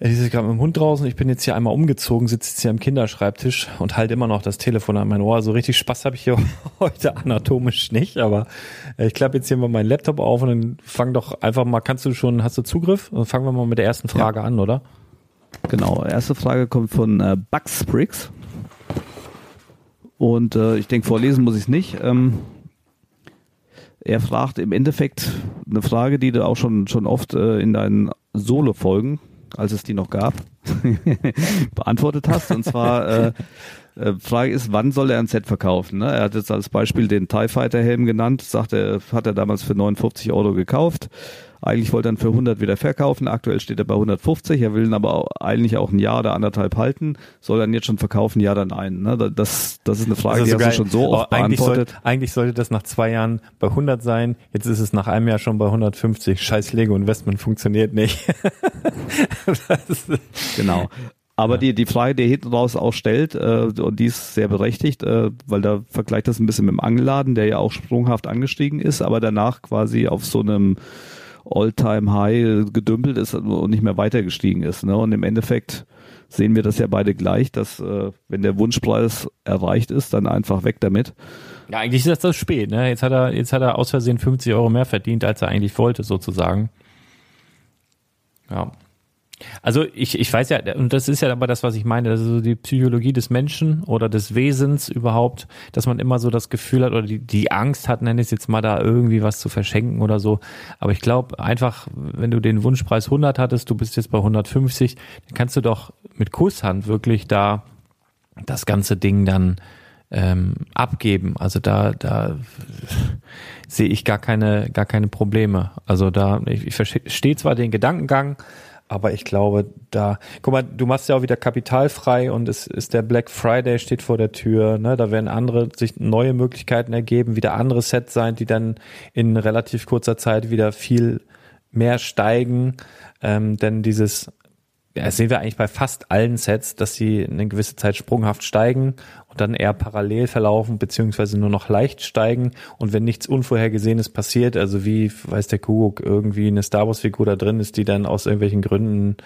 Die ist gerade mit dem Hund draußen. Ich bin jetzt hier einmal umgezogen, sitze jetzt hier am Kinderschreibtisch und halte immer noch das Telefon an mein Ohr. So also richtig Spaß habe ich hier heute anatomisch nicht, aber äh, ich klappe jetzt hier mal meinen Laptop auf und dann fang doch einfach mal, kannst du schon, hast du Zugriff? Dann fangen wir mal mit der ersten Frage ja. an, oder? Genau, erste Frage kommt von äh, Bugs Briggs. Und äh, ich denke, vorlesen muss ich es nicht. Ähm, er fragt im Endeffekt eine Frage, die du auch schon, schon oft äh, in deinen Solo-Folgen, als es die noch gab, beantwortet hast. Und zwar, äh, äh, Frage ist, wann soll er ein Set verkaufen? Ne? Er hat jetzt als Beispiel den TIE Fighter Helm genannt, sagt er, hat er damals für 59 Euro gekauft eigentlich wollte er ihn für 100 wieder verkaufen. Aktuell steht er bei 150. Er will ihn aber auch, eigentlich auch ein Jahr oder anderthalb halten. Soll er ihn jetzt schon verkaufen? Ja oder nein? Ne? Das, das ist eine Frage, also die hast du schon so oft eigentlich beantwortet. Soll, eigentlich sollte das nach zwei Jahren bei 100 sein. Jetzt ist es nach einem Jahr schon bei 150. Scheiß Lego Investment funktioniert nicht. genau. Aber ja. die, die Frage, die er hinten raus auch stellt, äh, und die ist sehr berechtigt, äh, weil da vergleicht das ein bisschen mit dem Angelladen, der ja auch sprunghaft angestiegen ist, aber danach quasi auf so einem All-Time-High gedümpelt ist und nicht mehr weitergestiegen ist. Ne? Und im Endeffekt sehen wir das ja beide gleich, dass äh, wenn der Wunschpreis erreicht ist, dann einfach weg damit. Ja, eigentlich ist das das spät. Ne? Jetzt hat er jetzt hat er aus Versehen 50 Euro mehr verdient, als er eigentlich wollte, sozusagen. Ja. Also ich, ich weiß ja, und das ist ja aber das, was ich meine, das ist so die Psychologie des Menschen oder des Wesens überhaupt, dass man immer so das Gefühl hat oder die, die Angst hat, nenne ich es jetzt mal, da irgendwie was zu verschenken oder so. Aber ich glaube einfach, wenn du den Wunschpreis 100 hattest, du bist jetzt bei 150, dann kannst du doch mit Kusshand wirklich da das ganze Ding dann ähm, abgeben. Also da, da sehe ich gar keine, gar keine Probleme. Also da, ich, ich verstehe zwar den Gedankengang, aber ich glaube, da, guck mal, du machst ja auch wieder kapitalfrei und es ist der Black Friday steht vor der Tür, ne? Da werden andere sich neue Möglichkeiten ergeben, wieder andere Sets sein, die dann in relativ kurzer Zeit wieder viel mehr steigen. Ähm, denn dieses ja, das sehen wir eigentlich bei fast allen Sets, dass sie eine gewisse Zeit sprunghaft steigen und dann eher parallel verlaufen, beziehungsweise nur noch leicht steigen. Und wenn nichts Unvorhergesehenes passiert, also wie, weiß der Kuckuck, irgendwie eine Star Wars-Figur da drin ist, die dann aus irgendwelchen Gründen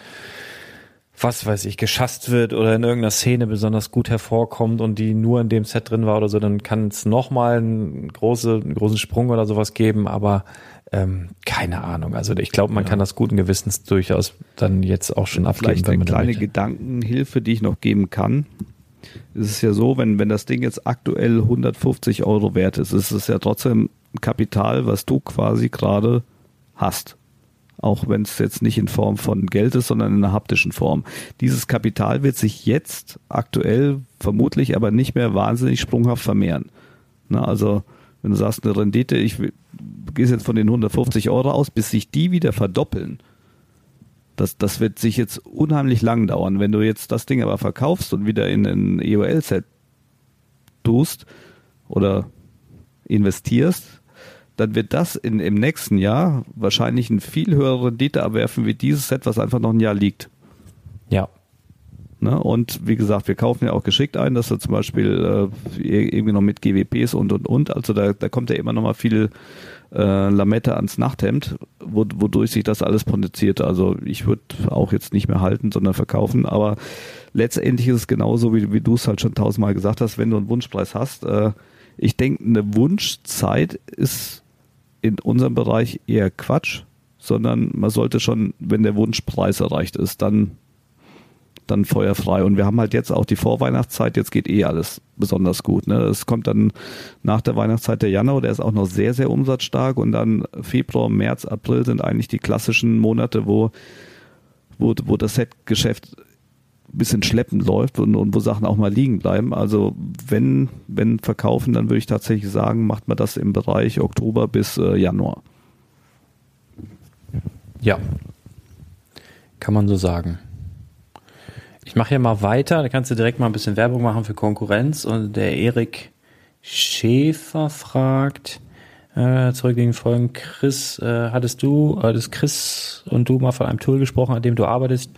was weiß ich, geschasst wird oder in irgendeiner Szene besonders gut hervorkommt und die nur in dem Set drin war oder so, dann kann es nochmal einen, große, einen großen Sprung oder sowas geben, aber ähm, keine Ahnung. Also ich glaube, man ja. kann das guten Gewissens durchaus dann jetzt auch schon abgeben. Vielleicht eine kleine Gedankenhilfe, die ich noch geben kann. Es ist ja so, wenn, wenn das Ding jetzt aktuell 150 Euro wert ist, ist es ja trotzdem Kapital, was du quasi gerade hast. Auch wenn es jetzt nicht in Form von Geld ist, sondern in einer haptischen Form. Dieses Kapital wird sich jetzt aktuell vermutlich aber nicht mehr wahnsinnig sprunghaft vermehren. Na, also wenn du sagst, eine Rendite, ich gehe jetzt von den 150 Euro aus, bis sich die wieder verdoppeln, das, das wird sich jetzt unheimlich lang dauern. Wenn du jetzt das Ding aber verkaufst und wieder in ein EOL-Set tust oder investierst, dann wird das in, im nächsten Jahr wahrscheinlich eine viel höhere Rendite abwerfen wie dieses Set, was einfach noch ein Jahr liegt. Ja. Ne? Und wie gesagt, wir kaufen ja auch geschickt ein, dass er zum Beispiel äh, irgendwie noch mit GWPs und und und, also da, da kommt ja immer noch mal viel äh, Lamette ans Nachthemd, wo, wodurch sich das alles potenziert. Also ich würde auch jetzt nicht mehr halten, sondern verkaufen, aber letztendlich ist es genauso, wie, wie du es halt schon tausendmal gesagt hast, wenn du einen Wunschpreis hast. Äh, ich denke, eine Wunschzeit ist in unserem Bereich eher Quatsch, sondern man sollte schon, wenn der Wunschpreis erreicht ist, dann dann feuerfrei. Und wir haben halt jetzt auch die Vorweihnachtszeit, jetzt geht eh alles besonders gut. Ne? Es kommt dann nach der Weihnachtszeit der Januar, der ist auch noch sehr, sehr umsatzstark und dann Februar, März, April sind eigentlich die klassischen Monate, wo, wo, wo das Setgeschäft ein bisschen schleppend läuft und, und wo Sachen auch mal liegen bleiben. Also wenn, wenn verkaufen, dann würde ich tatsächlich sagen, macht man das im Bereich Oktober bis äh, Januar. Ja, Kann man so sagen. Ich mache hier mal weiter, da kannst du direkt mal ein bisschen Werbung machen für Konkurrenz. Und der Erik Schäfer fragt, äh, zurückliegenden Folgen, Chris, äh, hattest du, äh, das Chris und du mal von einem Tool gesprochen, an dem du arbeitest?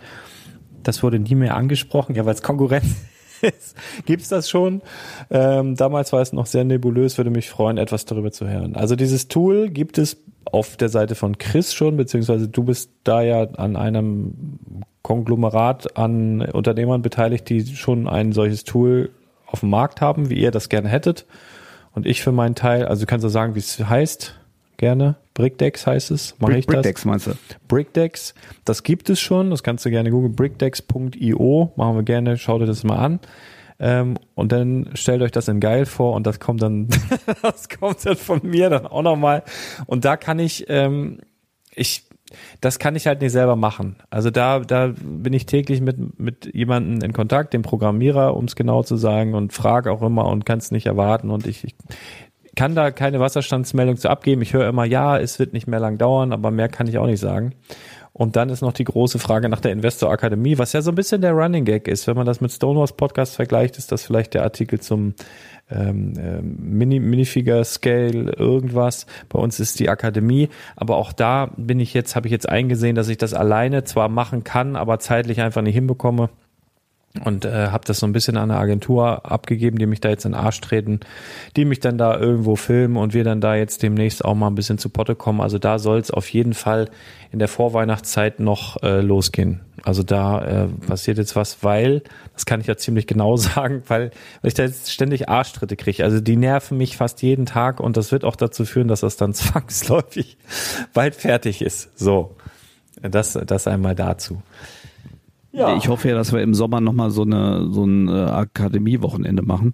Das wurde nie mehr angesprochen, ja, weil es Konkurrenz ist. Gibt's das schon? Ähm, damals war es noch sehr nebulös, würde mich freuen, etwas darüber zu hören. Also dieses Tool gibt es auf der Seite von Chris schon, beziehungsweise du bist da ja an einem Konglomerat an Unternehmern beteiligt, die schon ein solches Tool auf dem Markt haben, wie ihr das gerne hättet. Und ich für meinen Teil, also du kannst ja sagen, wie es heißt, gerne. Brickdex heißt es. Mache Brick, ich das? Brickdex meinst du? Brickdex, das gibt es schon, das kannst du gerne googeln, brickdex.io, machen wir gerne, schau dir das mal an. Ähm, und dann stellt euch das in geil vor und das kommt dann, das kommt dann von mir dann auch nochmal. Und da kann ich, ähm, ich, das kann ich halt nicht selber machen. Also da, da bin ich täglich mit, mit jemandem in Kontakt, dem Programmierer, um es genau zu sagen, und frage auch immer und kann es nicht erwarten. Und ich, ich kann da keine Wasserstandsmeldung zu abgeben. Ich höre immer, ja, es wird nicht mehr lang dauern, aber mehr kann ich auch nicht sagen. Und dann ist noch die große Frage nach der Investor Akademie, was ja so ein bisschen der Running Gag ist. Wenn man das mit Stonewalls Podcast vergleicht, ist das vielleicht der Artikel zum ähm, ähm, Mini, Minifigure Scale irgendwas. Bei uns ist die Akademie, aber auch da bin ich jetzt, habe ich jetzt eingesehen, dass ich das alleine zwar machen kann, aber zeitlich einfach nicht hinbekomme und äh, habe das so ein bisschen an eine Agentur abgegeben, die mich da jetzt in den Arsch treten, die mich dann da irgendwo filmen und wir dann da jetzt demnächst auch mal ein bisschen zu Potte kommen. Also da soll es auf jeden Fall in der Vorweihnachtszeit noch äh, losgehen. Also da äh, passiert jetzt was, weil, das kann ich ja ziemlich genau sagen, weil, weil ich da jetzt ständig Arschtritte kriege. Also die nerven mich fast jeden Tag und das wird auch dazu führen, dass das dann zwangsläufig bald fertig ist. So, das, das einmal dazu. Ja. Ich hoffe ja, dass wir im Sommer nochmal so, eine, so ein äh, Akademiewochenende machen.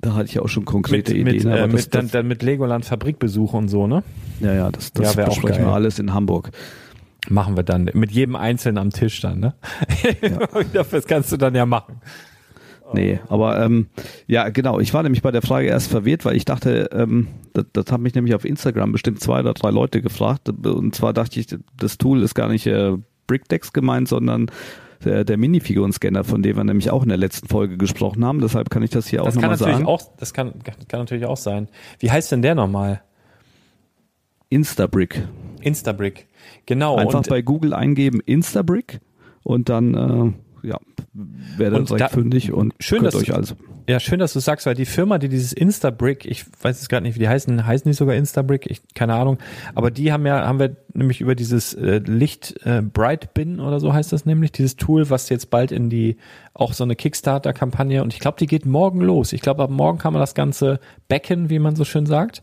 Da hatte ich auch schon konkrete mit, Ideen. Mit, äh, mit, dann, dann mit Legoland Fabrikbesuch und so, ne? ja, ja, das, das Ja, besprechen wir alles in Hamburg. Machen wir dann. Mit jedem Einzelnen am Tisch dann, ne? Ja. das kannst du dann ja machen. Nee, aber ähm, ja, genau. Ich war nämlich bei der Frage erst verwirrt, weil ich dachte, ähm, das, das haben mich nämlich auf Instagram bestimmt zwei oder drei Leute gefragt. Und zwar dachte ich, das Tool ist gar nicht äh, Brickdex gemeint, sondern der, der Minifigurenscanner, von dem wir nämlich auch in der letzten Folge gesprochen haben. Deshalb kann ich das hier Das auch nochmal sagen. auch, das kann, kann natürlich auch sein. Wie heißt denn der nochmal? Instabrick. Instabrick. Genau. Einfach und, bei Google eingeben Instabrick und dann äh, ja, werdet Und direkt da- fündig und schön, dass euch du- also ja, schön, dass du sagst, weil die Firma, die dieses Instabrick, ich weiß jetzt gerade nicht, wie die heißen, heißen die sogar Instabrick, ich, keine Ahnung, aber die haben ja, haben wir nämlich über dieses äh, Licht äh, Bright Bin oder so heißt das nämlich, dieses Tool, was jetzt bald in die, auch so eine Kickstarter-Kampagne und ich glaube, die geht morgen los. Ich glaube, ab morgen kann man das Ganze backen, wie man so schön sagt.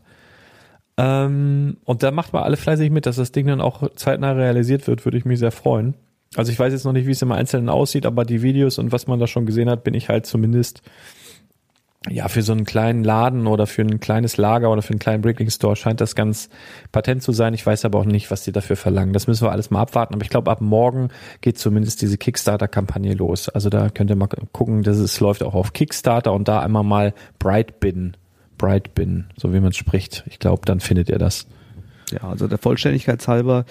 Ähm, und da macht man alle fleißig mit, dass das Ding dann auch zeitnah realisiert wird, würde ich mich sehr freuen. Also ich weiß jetzt noch nicht, wie es im Einzelnen aussieht, aber die Videos und was man da schon gesehen hat, bin ich halt zumindest ja, für so einen kleinen Laden oder für ein kleines Lager oder für einen kleinen Bricklink Store scheint das ganz patent zu sein. Ich weiß aber auch nicht, was die dafür verlangen. Das müssen wir alles mal abwarten. Aber ich glaube, ab morgen geht zumindest diese Kickstarter-Kampagne los. Also da könnt ihr mal gucken, dass es läuft auch auf Kickstarter und da einmal mal Brightbin, Brightbin, so wie man spricht. Ich glaube, dann findet ihr das. Ja, also der Vollständigkeit halber,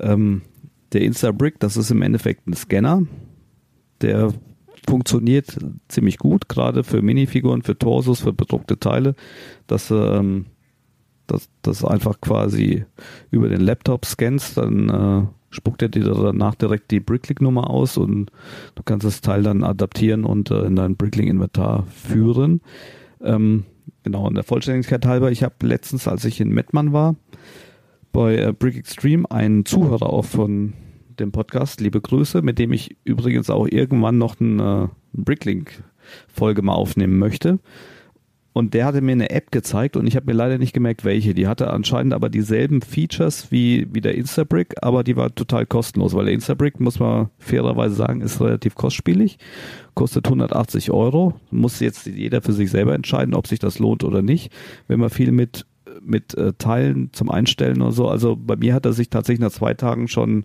ähm, der Instabrick, das ist im Endeffekt ein Scanner, der funktioniert ziemlich gut, gerade für Minifiguren, für Torsos, für bedruckte Teile, dass ähm, dass das einfach quasi über den Laptop scannst, dann äh, spuckt er dir danach direkt die Bricklink-Nummer aus und du kannst das Teil dann adaptieren und äh, in dein Bricklink-Inventar führen. Ähm, genau, und der Vollständigkeit halber, ich habe letztens, als ich in Mettmann war, bei äh, Brick Extreme einen Zuhörer auch von dem Podcast, liebe Grüße, mit dem ich übrigens auch irgendwann noch eine Bricklink-Folge mal aufnehmen möchte. Und der hatte mir eine App gezeigt und ich habe mir leider nicht gemerkt, welche. Die hatte anscheinend aber dieselben Features wie, wie der Instabrick, aber die war total kostenlos, weil der Instabrick, muss man fairerweise sagen, ist relativ kostspielig, kostet 180 Euro. Muss jetzt jeder für sich selber entscheiden, ob sich das lohnt oder nicht. Wenn man viel mit, mit äh, Teilen zum Einstellen oder so, also bei mir hat er sich tatsächlich nach zwei Tagen schon äh,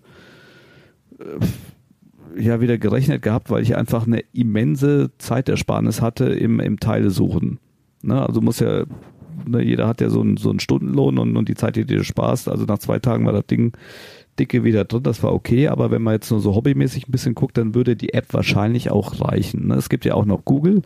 ja wieder gerechnet gehabt, weil ich einfach eine immense Zeitersparnis hatte im, im Teile suchen. Ne, also muss ja, ne, jeder hat ja so einen, so einen Stundenlohn und, und die Zeit, die dir sparst. Also nach zwei Tagen war das Ding dicke wieder drin, das war okay, aber wenn man jetzt nur so hobbymäßig ein bisschen guckt, dann würde die App wahrscheinlich auch reichen. Ne? Es gibt ja auch noch Google,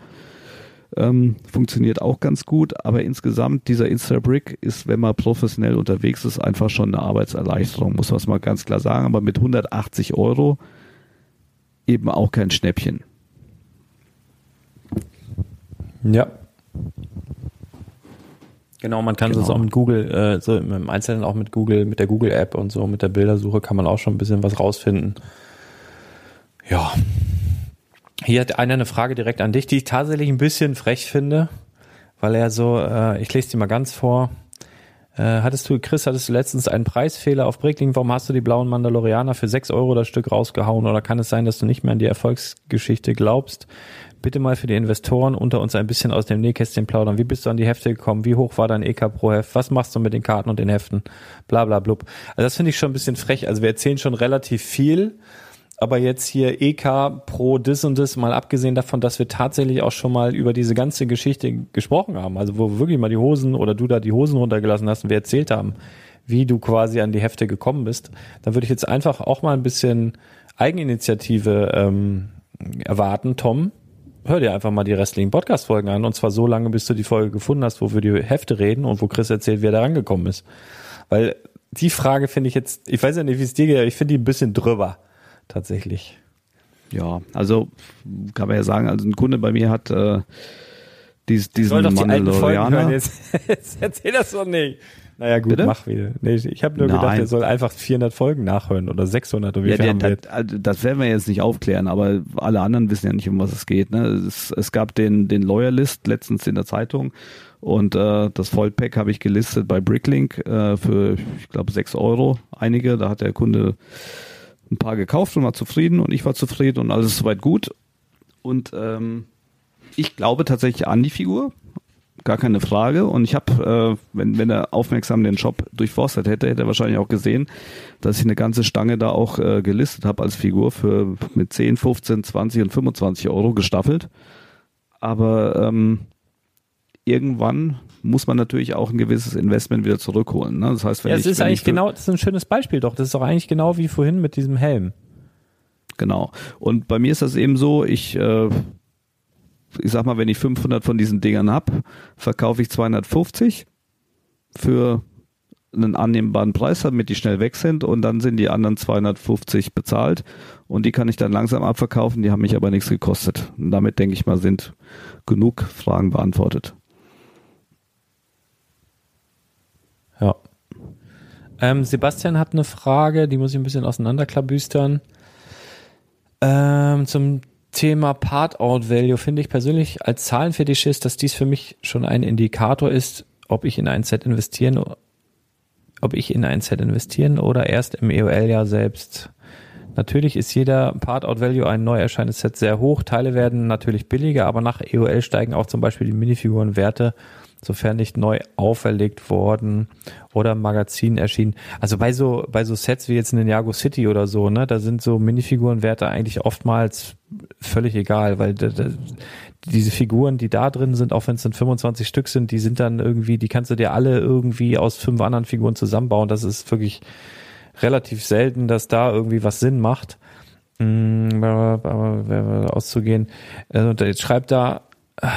ähm, funktioniert auch ganz gut, aber insgesamt dieser Instabrick ist, wenn man professionell unterwegs ist, einfach schon eine Arbeitserleichterung, muss man es mal ganz klar sagen, aber mit 180 Euro eben auch kein Schnäppchen. Ja. Genau, man kann Genau. das auch mit Google, äh, so im Einzelnen auch mit Google, mit der Google App und so, mit der Bildersuche kann man auch schon ein bisschen was rausfinden. Ja. Hier hat einer eine Frage direkt an dich, die ich tatsächlich ein bisschen frech finde, weil er so, äh, ich lese die mal ganz vor. Äh, hattest du, Chris, hattest du letztens einen Preisfehler auf Brickling? Warum hast du die blauen Mandalorianer für 6 Euro das Stück rausgehauen? Oder kann es sein, dass du nicht mehr an die Erfolgsgeschichte glaubst? Bitte mal für die Investoren unter uns ein bisschen aus dem Nähkästchen plaudern. Wie bist du an die Hefte gekommen? Wie hoch war dein EK pro Heft? Was machst du mit den Karten und den Heften? Bla. Also das finde ich schon ein bisschen frech. Also wir erzählen schon relativ viel, aber jetzt hier EK pro dis und das, mal abgesehen davon, dass wir tatsächlich auch schon mal über diese ganze Geschichte gesprochen haben, also wo wir wirklich mal die Hosen oder du da die Hosen runtergelassen hast und wir erzählt haben, wie du quasi an die Hefte gekommen bist, dann würde ich jetzt einfach auch mal ein bisschen Eigeninitiative ähm, erwarten, Tom. Hör dir einfach mal die restlichen Podcast-Folgen an und zwar so lange, bis du die Folge gefunden hast, wo wir die Hefte reden und wo Chris erzählt, wie er da rangekommen ist. Weil die Frage finde ich jetzt, ich weiß ja nicht, wie es dir geht, aber ich finde die ein bisschen drüber tatsächlich. Ja, also kann man ja sagen, also ein Kunde bei mir hat äh, dies, Ich diesen soll doch die alten Folgen hören, Mandalorianer. jetzt, jetzt erzähl das doch nicht. Naja gut, Bitte? mach wieder. Nee, ich habe nur gedacht, Nein. er soll einfach 400 Folgen nachhören oder 600 oder wie Ja, viel der, haben wir das, also das werden wir jetzt nicht aufklären, aber alle anderen wissen ja nicht, um was es geht. Ne? Es, es gab den, den Loyalist letztens in der Zeitung und äh, das Vollpack habe ich gelistet bei Bricklink äh, für, ich glaube, 6 Euro. Einige, da hat der Kunde ein paar gekauft und war zufrieden und ich war zufrieden und alles soweit gut. Und ähm, ich glaube tatsächlich an die Figur, gar keine Frage. Und ich habe, äh, wenn, wenn er aufmerksam den Shop durchforstet hätte, hätte er wahrscheinlich auch gesehen, dass ich eine ganze Stange da auch äh, gelistet habe als Figur für mit 10, 15, 20 und 25 Euro gestaffelt. Aber ähm, irgendwann muss man natürlich auch ein gewisses Investment wieder zurückholen. Ne? Das heißt, wenn Ja, ich, es ist eigentlich ich genau, das ist ein schönes Beispiel doch. Das ist doch eigentlich genau wie vorhin mit diesem Helm. Genau. Und bei mir ist das eben so, ich, äh, ich sag mal, wenn ich 500 von diesen Dingern hab, verkaufe ich 250 für einen annehmbaren Preis, damit die schnell weg sind und dann sind die anderen 250 bezahlt und die kann ich dann langsam abverkaufen, die haben mich aber nichts gekostet. Und damit denke ich mal, sind genug Fragen beantwortet. Ja. Ähm, Sebastian hat eine Frage, die muss ich ein bisschen auseinanderklabüstern. Ähm, zum Thema Part-Out-Value finde ich persönlich als Zahlenfetischist, dass dies für mich schon ein Indikator ist, ob ich in ein Set investieren, ob ich in ein Set investieren oder erst im EOL-Jahr selbst. Natürlich ist jeder Part-Out-Value ein neu erscheinendes Set sehr hoch. Teile werden natürlich billiger, aber nach EOL steigen auch zum Beispiel die Minifigurenwerte, sofern nicht neu auferlegt worden oder im Magazin erschienen. Also bei so, bei so Sets wie jetzt in Ninjago City oder so, ne, da sind so Minifigurenwerte eigentlich oftmals völlig egal, weil da, da, diese Figuren, die da drin sind, auch wenn es dann 25 Stück sind, die sind dann irgendwie, die kannst du dir alle irgendwie aus fünf anderen Figuren zusammenbauen. Das ist wirklich relativ selten, dass da irgendwie was Sinn macht. Mm, auszugehen. Also, und jetzt schreibt da, äh,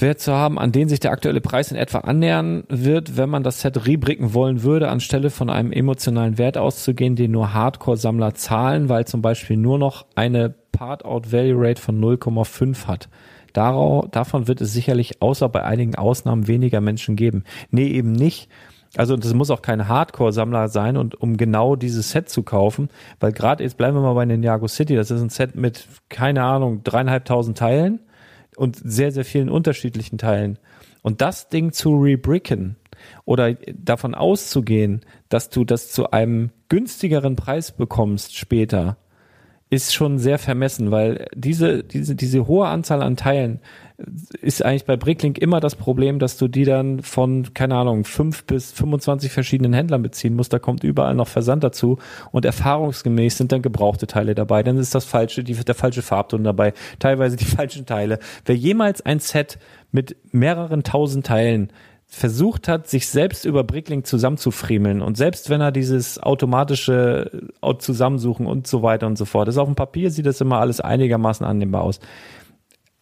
Wert zu haben, an den sich der aktuelle Preis in etwa annähern wird, wenn man das Set rebricken wollen würde, anstelle von einem emotionalen Wert auszugehen, den nur Hardcore-Sammler zahlen, weil zum Beispiel nur noch eine Part-Out-Value-Rate von 0,5 hat. Darau, davon wird es sicherlich außer bei einigen Ausnahmen weniger Menschen geben. Nee, eben nicht. Also das muss auch kein Hardcore-Sammler sein und um genau dieses Set zu kaufen, weil gerade jetzt bleiben wir mal bei Ninjago City, das ist ein Set mit, keine Ahnung, dreieinhalbtausend Teilen und sehr, sehr vielen unterschiedlichen Teilen. Und das Ding zu rebricken oder davon auszugehen, dass du das zu einem günstigeren Preis bekommst später, ist schon sehr vermessen, weil diese, diese, diese hohe Anzahl an Teilen ist eigentlich bei Bricklink immer das Problem, dass du die dann von, keine Ahnung, fünf bis 25 verschiedenen Händlern beziehen musst. Da kommt überall noch Versand dazu und erfahrungsgemäß sind dann gebrauchte Teile dabei. Dann ist das falsche, die, der falsche Farbton dabei, teilweise die falschen Teile. Wer jemals ein Set mit mehreren tausend Teilen versucht hat, sich selbst über Bricklink zusammenzufriemeln und selbst wenn er dieses automatische äh, Zusammensuchen und so weiter und so fort, ist auf dem Papier sieht das immer alles einigermaßen annehmbar aus.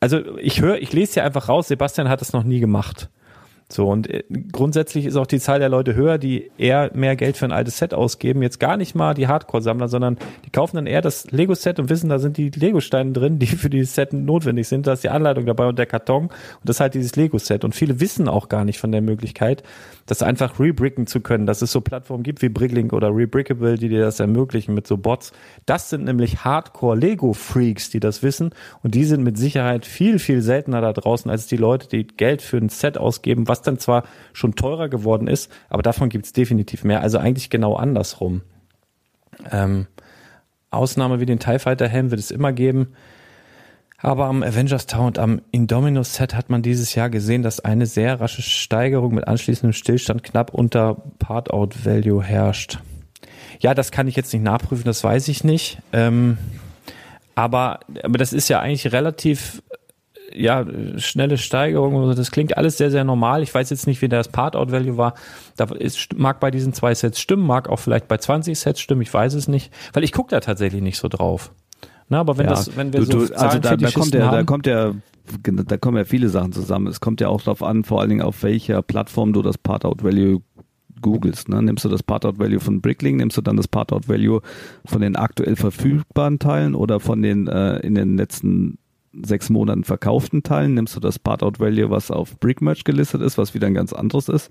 Also ich höre, ich lese ja einfach raus, Sebastian hat es noch nie gemacht. So, und äh, grundsätzlich ist auch die Zahl der Leute höher, die eher mehr Geld für ein altes Set ausgeben. Jetzt gar nicht mal die Hardcore-Sammler, sondern die kaufen dann eher das Lego-Set und wissen, da sind die Lego-Steine drin, die für dieses Set notwendig sind. Da ist die Anleitung dabei und der Karton. Und das ist halt dieses Lego-Set. Und viele wissen auch gar nicht von der Möglichkeit, das einfach rebricken zu können, dass es so Plattformen gibt wie Bricklink oder Rebrickable, die dir das ermöglichen mit so Bots. Das sind nämlich Hardcore-Lego-Freaks, die das wissen. Und die sind mit Sicherheit viel, viel seltener da draußen als die Leute, die Geld für ein Set ausgeben, was dann zwar schon teurer geworden ist, aber davon gibt es definitiv mehr. Also eigentlich genau andersrum. Ähm, Ausnahme wie den TIE Fighter Helm wird es immer geben. Aber am Avengers Tower und am Indominus Set hat man dieses Jahr gesehen, dass eine sehr rasche Steigerung mit anschließendem Stillstand knapp unter Part-Out Value herrscht. Ja, das kann ich jetzt nicht nachprüfen, das weiß ich nicht. Ähm, aber, aber das ist ja eigentlich relativ ja, schnelle Steigerung. Das klingt alles sehr, sehr normal. Ich weiß jetzt nicht, wie das Part-Out-Value war. Da ist, mag bei diesen zwei Sets stimmen, mag auch vielleicht bei 20 Sets stimmen. Ich weiß es nicht, weil ich gucke da tatsächlich nicht so drauf. Na, aber wenn Ja, das, wenn wir du, so du, also da, da kommt ja, da kommt ja, da kommen ja viele Sachen zusammen. Es kommt ja auch darauf an, vor allen Dingen auf welcher Plattform du das Part-Out-Value googelst. Ne? Nimmst du das Part-Out-Value von Bricklink, nimmst du dann das Part-Out-Value von den aktuell verfügbaren Teilen oder von den äh, in den letzten sechs Monaten verkauften Teilen, nimmst du das Part-Out-Value, was auf Brickmerch gelistet ist, was wieder ein ganz anderes ist.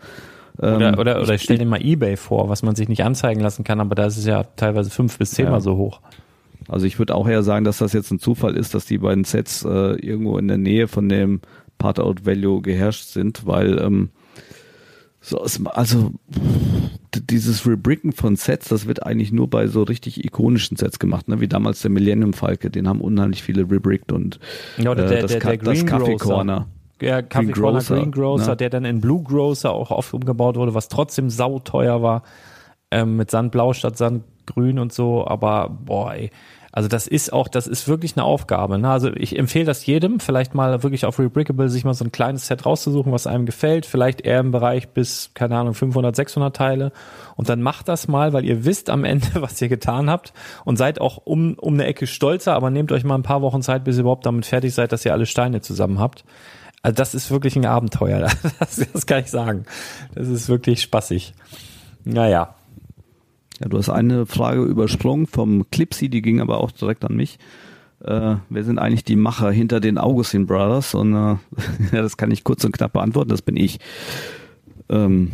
Ähm, Oder, oder, oder ich stell dir mal Ebay vor, was man sich nicht anzeigen lassen kann, aber da ist es ja teilweise fünf bis zehnmal Ja. so hoch. Also ich würde auch eher sagen, dass das jetzt ein Zufall ist, dass die beiden Sets äh, irgendwo in der Nähe von dem Part-Out-Value geherrscht sind, weil ähm, so es, also dieses Rebricken von Sets, das wird eigentlich nur bei so richtig ikonischen Sets gemacht, ne? wie damals der Millennium Falke, den haben unheimlich viele rebrickt und Ja, oder äh, der, das, der, Ka- der das Grocer. Corner. Ja, Kaffeecorner Green Green Grocer, Grocer, ne? der dann in Blue Grocer auch oft umgebaut wurde, was trotzdem sauteuer war, ähm, mit Sandblau statt Sandgrün und so, aber boah, also das ist auch, das ist wirklich eine Aufgabe. Ne? Also ich empfehle das jedem, vielleicht mal wirklich auf Rebrickable sich mal so ein kleines Set rauszusuchen, was einem gefällt, vielleicht eher im Bereich bis, keine Ahnung, 500, 600 Teile und dann macht das mal, weil ihr wisst am Ende, was ihr getan habt und seid auch um, um eine Ecke stolzer, aber nehmt euch mal ein paar Wochen Zeit, bis ihr überhaupt damit fertig seid, dass ihr alle Steine zusammen habt. Also das ist wirklich ein Abenteuer, das, das kann ich sagen. Das ist wirklich spaßig. Naja, Ja, du hast eine Frage übersprungen vom Clipsy, die ging aber auch direkt an mich. Äh, wer sind eigentlich die Macher hinter den Augustin Brothers? Und äh, ja, das kann ich kurz und knapp beantworten, das bin ich. Ähm,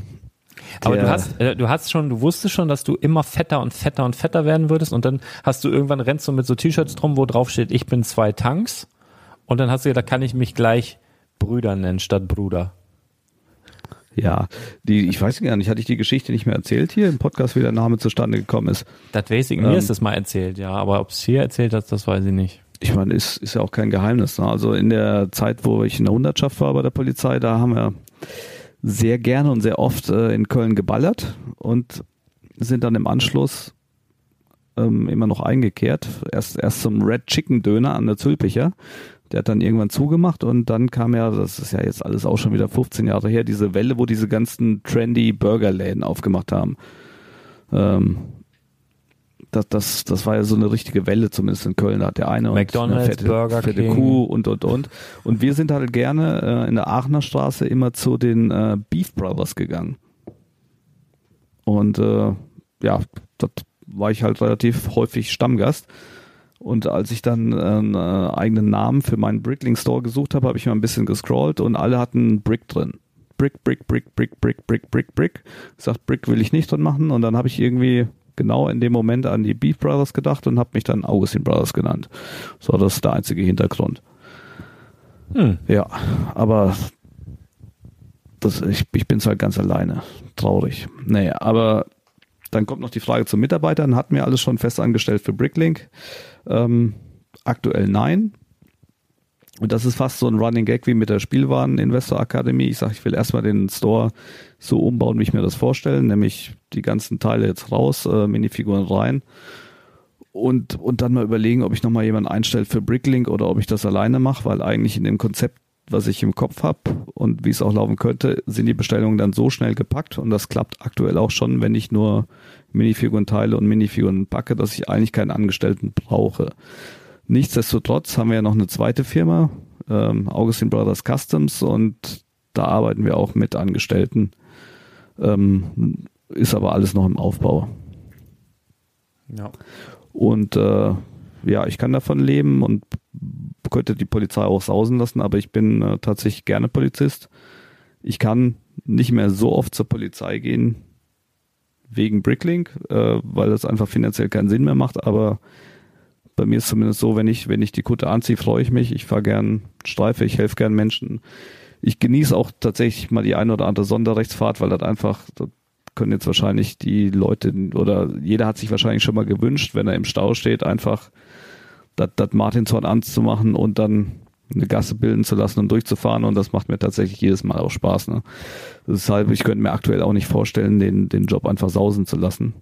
aber du hast, äh, du hast schon, du wusstest schon, dass du immer fetter und fetter und fetter werden würdest und dann hast du irgendwann rennst du mit so T-Shirts drum, wo drauf steht, ich bin zwei Tanks und dann hast du gedacht, da kann ich mich gleich Brüder nennen statt Bruder. Ja, die, ich weiß gar nicht, hatte ich die Geschichte nicht mehr erzählt hier im Podcast, wie der Name zustande gekommen ist. Das weiß ich, Ähm. mir ist das mal erzählt, ja, aber ob es hier erzählt hast, das weiß ich nicht. Ich meine, ist, ist ja auch kein Geheimnis. Ne? Also in der Zeit, wo ich in der Hundertschaft war bei der Polizei, da haben wir sehr gerne und sehr oft äh, in Köln geballert und sind dann im Anschluss ähm, immer noch eingekehrt. Erst, erst zum Red Chicken Döner an der Zülpicher. Der hat dann irgendwann zugemacht und dann kam ja, das ist ja jetzt alles auch schon wieder 15 Jahre her, diese Welle, wo diese ganzen trendy Burgerläden aufgemacht haben. Ähm, das, das, das war ja so eine richtige Welle, zumindest in Köln. Da hat der eine und McDonald's, eine fette, Burger fette King. Kuh und und und. Und wir sind halt gerne äh, in der Aachener Straße immer zu den äh, Beef Brothers gegangen. Und äh, ja, dort war ich halt relativ häufig Stammgast. Und als ich dann äh, einen äh, eigenen Namen für meinen Brickling Store gesucht habe, habe ich mal ein bisschen gescrollt und alle hatten Brick drin. Brick, Brick, Brick, Brick, Brick, Brick, Brick, Brick. Ich sag, Brick will ich nicht drin machen. Und dann habe ich irgendwie genau in dem Moment an die Beef Brothers gedacht und habe mich dann Augustin Brothers genannt. So, das ist der einzige Hintergrund. Hm. Ja, aber das, ich, ich bin's halt ganz alleine. Traurig. Nee, aber dann kommt noch die Frage zu Mitarbeitern. Hatten wir alles schon fest angestellt für Bricklink? Ähm, aktuell nein. Und das ist fast so ein Running Gag wie mit der Spielwaren Investor Akademie. Ich sage, ich will erstmal den Store so umbauen, wie ich mir das vorstelle, nämlich die ganzen Teile jetzt raus, äh, Minifiguren rein und, und dann mal überlegen, ob ich nochmal jemanden einstelle für Bricklink oder ob ich das alleine mache, weil eigentlich in dem Konzept was ich im Kopf habe und wie es auch laufen könnte, sind die Bestellungen dann so schnell gepackt und das klappt aktuell auch schon, wenn ich nur Minifiguren teile und Minifiguren packe, dass ich eigentlich keinen Angestellten brauche. Nichtsdestotrotz haben wir ja noch eine zweite Firma, ähm, Augustine Brothers Customs und da arbeiten wir auch mit Angestellten. Ähm, ist aber alles noch im Aufbau. Ja. Und äh, ja, ich kann davon leben und könnte die Polizei auch sausen lassen, aber ich bin äh, tatsächlich gerne Polizist. Ich kann nicht mehr so oft zur Polizei gehen wegen Bricklink, äh, weil das einfach finanziell keinen Sinn mehr macht, aber bei mir ist zumindest so, wenn ich, wenn ich die Kutte anziehe, freue ich mich. Ich fahre gern Streife, ich helfe gern Menschen. Ich genieße auch tatsächlich mal die eine oder andere Sonderrechtsfahrt, weil das einfach, das können jetzt wahrscheinlich die Leute oder jeder hat sich wahrscheinlich schon mal gewünscht, wenn er im Stau steht, einfach das, Martinshorn anzumachen und dann eine Gasse bilden zu lassen und durchzufahren und das macht mir tatsächlich jedes Mal auch Spaß. Ne? Deshalb, ich könnte mir aktuell auch nicht vorstellen, den, den Job einfach sausen zu lassen.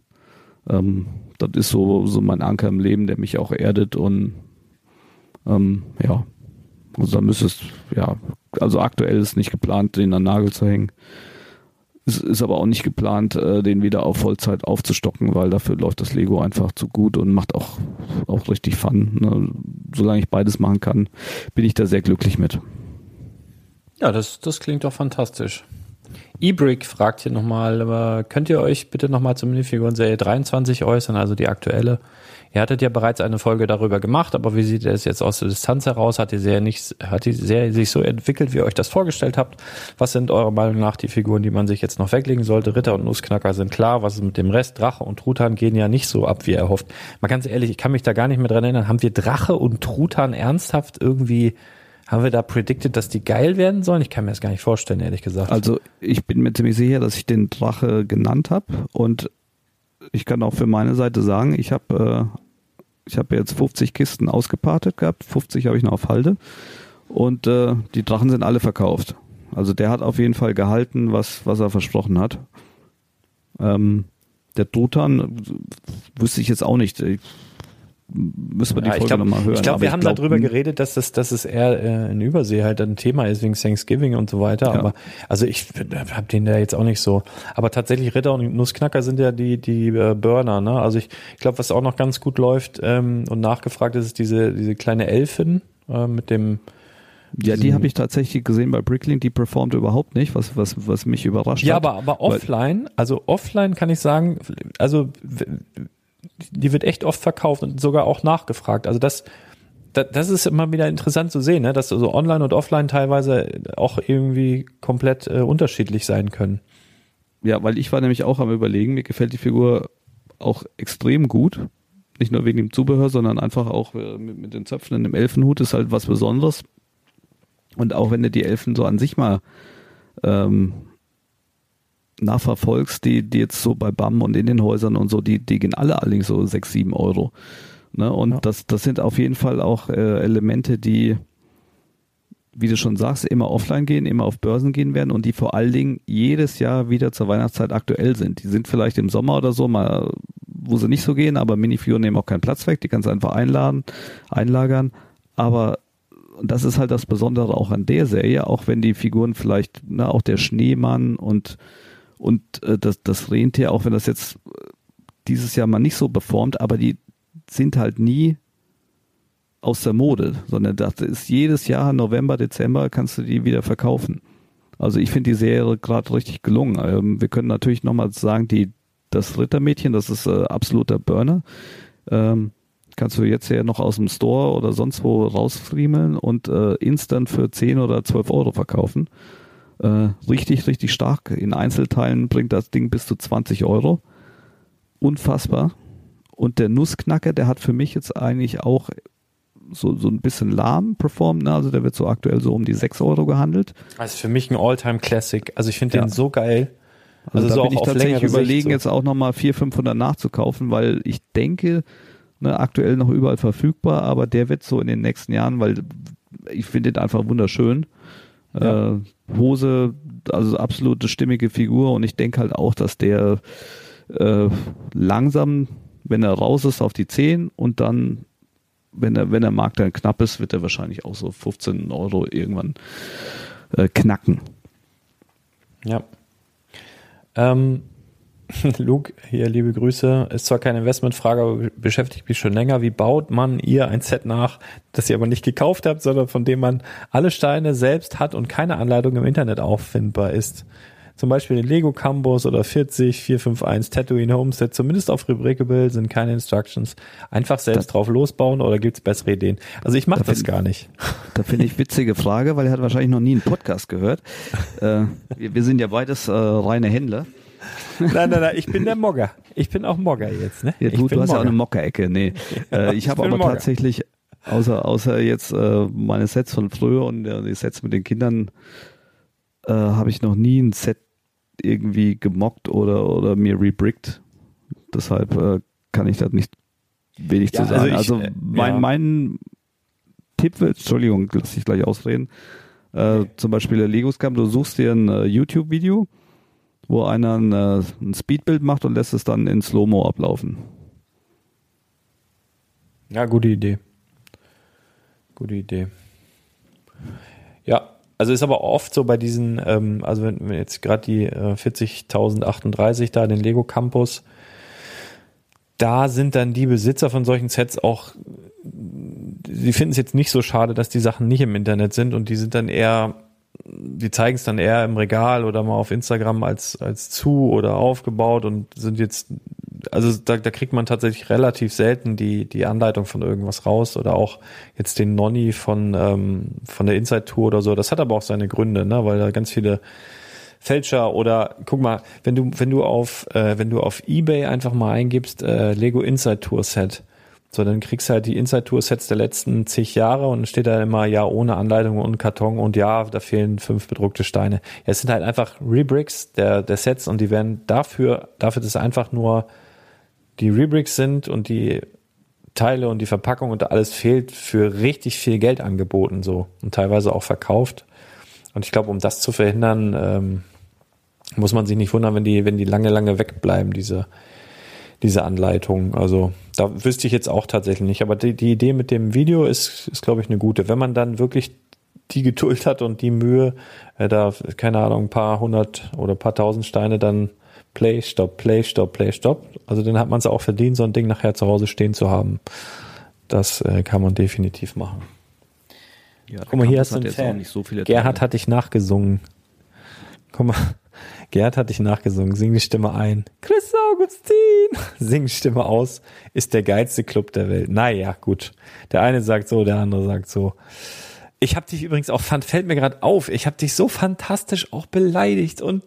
Ähm, das ist so, so mein Anker im Leben, der mich auch erdet und ähm, ja, also da müsste es, ja, also aktuell ist nicht geplant, den an Nagel zu hängen. Es ist aber auch nicht geplant, äh, den wieder auf Vollzeit aufzustocken, weil dafür läuft das Lego einfach zu gut und macht auch, auch richtig Fun. Ne? Solange ich beides machen kann, bin ich da sehr glücklich mit. Ja, das, das klingt doch fantastisch. eBrick fragt hier nochmal, könnt ihr euch bitte nochmal zur Minifiguren-Serie 23 äußern, also die aktuelle? Ihr hattet ja bereits eine Folge darüber gemacht, aber wie sieht es jetzt aus der Distanz heraus? Hat die Serie nicht, hat die Serie sich so entwickelt, wie ihr euch das vorgestellt habt? Was sind eurer Meinung nach die Figuren, die man sich jetzt noch weglegen sollte? Ritter und Nussknacker sind klar. Was ist mit dem Rest? Drache und Truthahn gehen ja nicht so ab, wie er hofft. Mal ganz ehrlich, ich kann mich da gar nicht mehr dran erinnern. Haben wir Drache und Truthahn ernsthaft irgendwie haben wir da predicted, dass die geil werden sollen? Ich kann mir das gar nicht vorstellen, ehrlich gesagt. Also ich bin mir ziemlich sicher, dass ich den Drache genannt habe und ich kann auch für meine Seite sagen, ich habe äh, ich habe jetzt 50 Kisten ausgepartet gehabt, 50 habe ich noch auf Halde und äh, die Drachen sind alle verkauft. Also der hat auf jeden Fall gehalten, was, was er versprochen hat. Ähm, der Truthahn wüsste ich jetzt auch nicht. Ich, müssen wir die Ja, ich Folge glaub- nochmal hören. Ich glaube, wir haben glaub, darüber geredet, dass es, dass es eher äh, in Übersee halt ein Thema ist wegen Thanksgiving und so weiter. Ja. Aber also ich habe den da jetzt auch nicht so. Aber tatsächlich Ritter und Nussknacker sind ja die die äh, Burner. Ne? Also ich, ich glaube, was auch noch ganz gut läuft ähm, und nachgefragt ist, ist diese diese kleine Elfin äh, mit dem Ja, die habe ich tatsächlich gesehen bei Bricklink, die performt überhaupt nicht, was, was, was mich überrascht Ja, hat. aber, aber offline, also offline kann ich sagen, also die wird echt oft verkauft und sogar auch nachgefragt. Also das, da- das ist immer wieder interessant zu sehen, ne? dass also online und offline teilweise auch irgendwie komplett äh, unterschiedlich sein können. Ja, weil ich war nämlich auch am überlegen, mir gefällt die Figur auch extrem gut. Nicht nur wegen dem Zubehör, sondern einfach auch äh, mit, mit den Zöpfen in dem Elfenhut ist halt was Besonderes. Und auch wenn du die Elfen so an sich mal ähm, nachverfolgst, die, die jetzt so bei BAM und in den Häusern und so, die, die gehen alle allerdings so sechs, sieben Euro. Ne? Und Ja. das, das sind auf jeden Fall auch äh, Elemente, die, wie du schon sagst, immer offline gehen, immer auf Börsen gehen werden und die vor allen Dingen jedes Jahr wieder zur Weihnachtszeit aktuell sind. Die sind vielleicht im Sommer oder so mal, wo sie nicht so gehen, aber Minifiguren nehmen auch keinen Platz weg, die kannst du einfach einladen, einlagern. Aber das ist halt das Besondere auch an der Serie, auch wenn die Figuren vielleicht, ne, auch der Schneemann und und äh, das, das Rentier, auch wenn das jetzt äh, dieses Jahr mal nicht so performt, aber die sind halt nie aus der Mode, sondern das ist jedes Jahr November, Dezember kannst du die wieder verkaufen. Also ich finde die Serie gerade richtig gelungen. Ähm, wir können natürlich nochmal sagen, die das Rittermädchen, das ist äh, absoluter Burner. Ähm, kannst du jetzt ja noch aus dem Store oder sonst wo rausfriemeln und äh, instant für 10 oder 12 Euro verkaufen. Äh, richtig, richtig stark. In Einzelteilen bringt das Ding bis zu 20 Euro. Unfassbar. Und der Nussknacker, der hat für mich jetzt eigentlich auch so, so ein bisschen lahm performt. Ne? Also der wird so aktuell so um die 6 Euro gehandelt. Ist für mich ein Alltime Classic. Also ich finde Ja. den so geil. Also, Also so da bin ich tatsächlich überlegen, so. jetzt auch nochmal 400, 500 nachzukaufen, weil ich denke, ne, aktuell noch überall verfügbar, aber der wird so in den nächsten Jahren, weil ich finde den einfach wunderschön. Ja. Äh, Hose, also absolute stimmige Figur und ich denke halt auch, dass der äh, langsam, wenn er raus ist, auf die 10 und dann wenn der, wenn der Markt dann knapp ist, wird er wahrscheinlich auch so 15 Euro irgendwann äh, knacken. Ja. Ähm, Luke, hier liebe Grüße. Ist zwar keine Investmentfrage, aber beschäftigt mich schon länger. Wie baut man ihr ein Set nach, das ihr aber nicht gekauft habt, sondern von dem man alle Steine selbst hat und keine Anleitung im Internet auffindbar ist? Zum Beispiel den Lego Campus oder 40, 451 Tatooine Homestead, zumindest auf Rebrickable sind keine Instructions. Einfach selbst Das- drauf losbauen oder gibt's bessere Ideen? Also ich mache Da das find- gar nicht. Da finde ich witzige Frage, weil er hat wahrscheinlich noch nie einen Podcast gehört. äh, wir, wir sind ja beides äh, reine Händler. Nein, nein, nein, ich bin der Mogger. Ich bin auch Mogger jetzt, ne? Ja, ich du, bin du hast ja auch Mogger. eine Mockerecke. Nee. Äh, ich habe aber Mogger. tatsächlich, außer, außer jetzt äh, meine Sets von früher und äh, die Sets mit den Kindern, äh, habe ich noch nie ein Set irgendwie gemockt oder, oder mir rebrickt. Deshalb äh, kann ich da nicht wenig Ja, zu also sagen. ich, Also, äh, mein, ja. mein Tipp, wird- Entschuldigung, lass ich gleich ausreden. Äh, Zum Beispiel der Lego Scam, du suchst dir ein YouTube-Video, wo einer ein, äh, ein Speedbild macht und lässt es dann in Slow-Mo ablaufen. Ja, gute Idee. Gute Idee. Ja, also ist aber oft so bei diesen, ähm, also wenn, wenn jetzt gerade die äh, 40.038 da, den Lego Campus, da sind dann die Besitzer von solchen Sets auch, sie finden es jetzt nicht so schade, dass die Sachen nicht im Internet sind und die sind dann eher, die zeigen es dann eher im Regal oder mal auf Instagram als, als zu oder aufgebaut und sind jetzt, also da, da kriegt man tatsächlich relativ selten die, die Anleitung von irgendwas raus oder auch jetzt den Nonny von, ähm, von der Inside Tour oder so. Das hat aber auch seine Gründe, ne, weil da ganz viele Fälscher oder guck mal, wenn du wenn du auf äh, wenn du auf eBay einfach mal eingibst äh, Lego Inside Tour Set, so dann kriegst du halt die Inside Tour Sets der letzten zig Jahre und steht da immer ja ohne Anleitung und Karton und ja da fehlen fünf bedruckte Steine. Ja, es sind halt einfach Rebricks der der Sets und die werden dafür dafür dass einfach nur die Rebricks sind und die Teile und die Verpackung und alles fehlt für richtig viel Geld angeboten so und teilweise auch verkauft. Und ich glaube, um das zu verhindern, ähm, muss man sich nicht wundern, wenn die, wenn die lange, lange wegbleiben, diese, diese Anleitungen. Also da wüsste ich jetzt auch tatsächlich nicht. Aber die, die Idee mit dem Video ist, ist glaube ich, eine gute. Wenn man dann wirklich die Geduld hat und die Mühe, äh, da, keine Ahnung, ein paar hundert oder ein paar tausend Steine dann Play, Stopp, Play, Stopp, Play, Stopp. Also dann hat man es auch verdient, so ein Ding nachher zu Hause stehen zu haben. Das äh, kann man definitiv machen. Ja, Guck mal, hier hast du einen Fan. nicht so viele Gerhard hat dich nachgesungen. Guck mal, Gerhard hat dich nachgesungen. Sing die Stimme ein. Chris Augustin. Sing die Stimme aus. Ist der geilste Club der Welt. Naja, gut. Der eine sagt so, der andere sagt so. Ich habe dich übrigens auch, fällt mir gerade auf, ich habe dich so fantastisch auch beleidigt und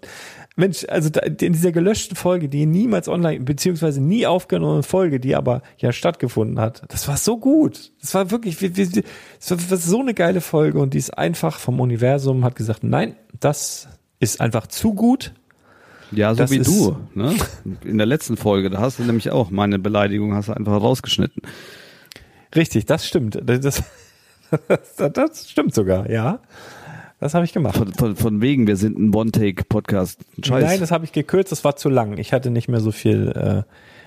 Mensch, also in dieser gelöschten Folge, die niemals online, beziehungsweise nie aufgenommene Folge, die aber ja stattgefunden hat, das war so gut. Das war wirklich, wir, wir, das war so eine geile Folge und die ist einfach vom Universum, hat gesagt, nein, das ist einfach zu gut. Ja, so Das wie du. Ne? In der letzten Folge, da hast du nämlich auch meine Beleidigung hast du einfach rausgeschnitten. Richtig, das stimmt. Das, das, das stimmt sogar, ja. Das habe ich gemacht. Von, von, von wegen, wir sind ein One-Take-Podcast. Scheiß. Nein, das habe ich gekürzt, das war zu lang. Ich hatte nicht mehr so viel, äh,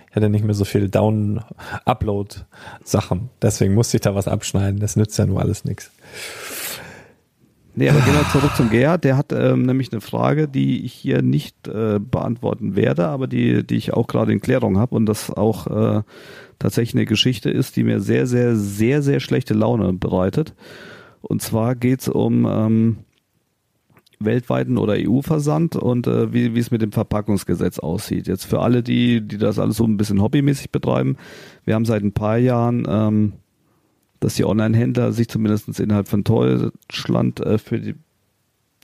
ich hatte nicht mehr so viel Down-Upload-Sachen. Deswegen musste ich da was abschneiden. Das nützt ja nur alles nichts. Nee, aber gehen wir zurück zum Gerhard. Der hat ähm, nämlich eine Frage, die ich hier nicht äh, beantworten werde, aber die, die ich auch gerade in Klärung habe und das auch äh, tatsächlich eine Geschichte ist, die mir sehr, sehr, sehr, sehr schlechte Laune bereitet. Und zwar geht's um ähm, weltweiten oder EU-Versand und äh, wie, wie es mit dem Verpackungsgesetz aussieht. Jetzt für alle, die, die das alles so ein bisschen hobbymäßig betreiben, wir haben seit ein paar Jahren ähm, dass die Online-Händler sich zumindest innerhalb von Deutschland äh, für, die,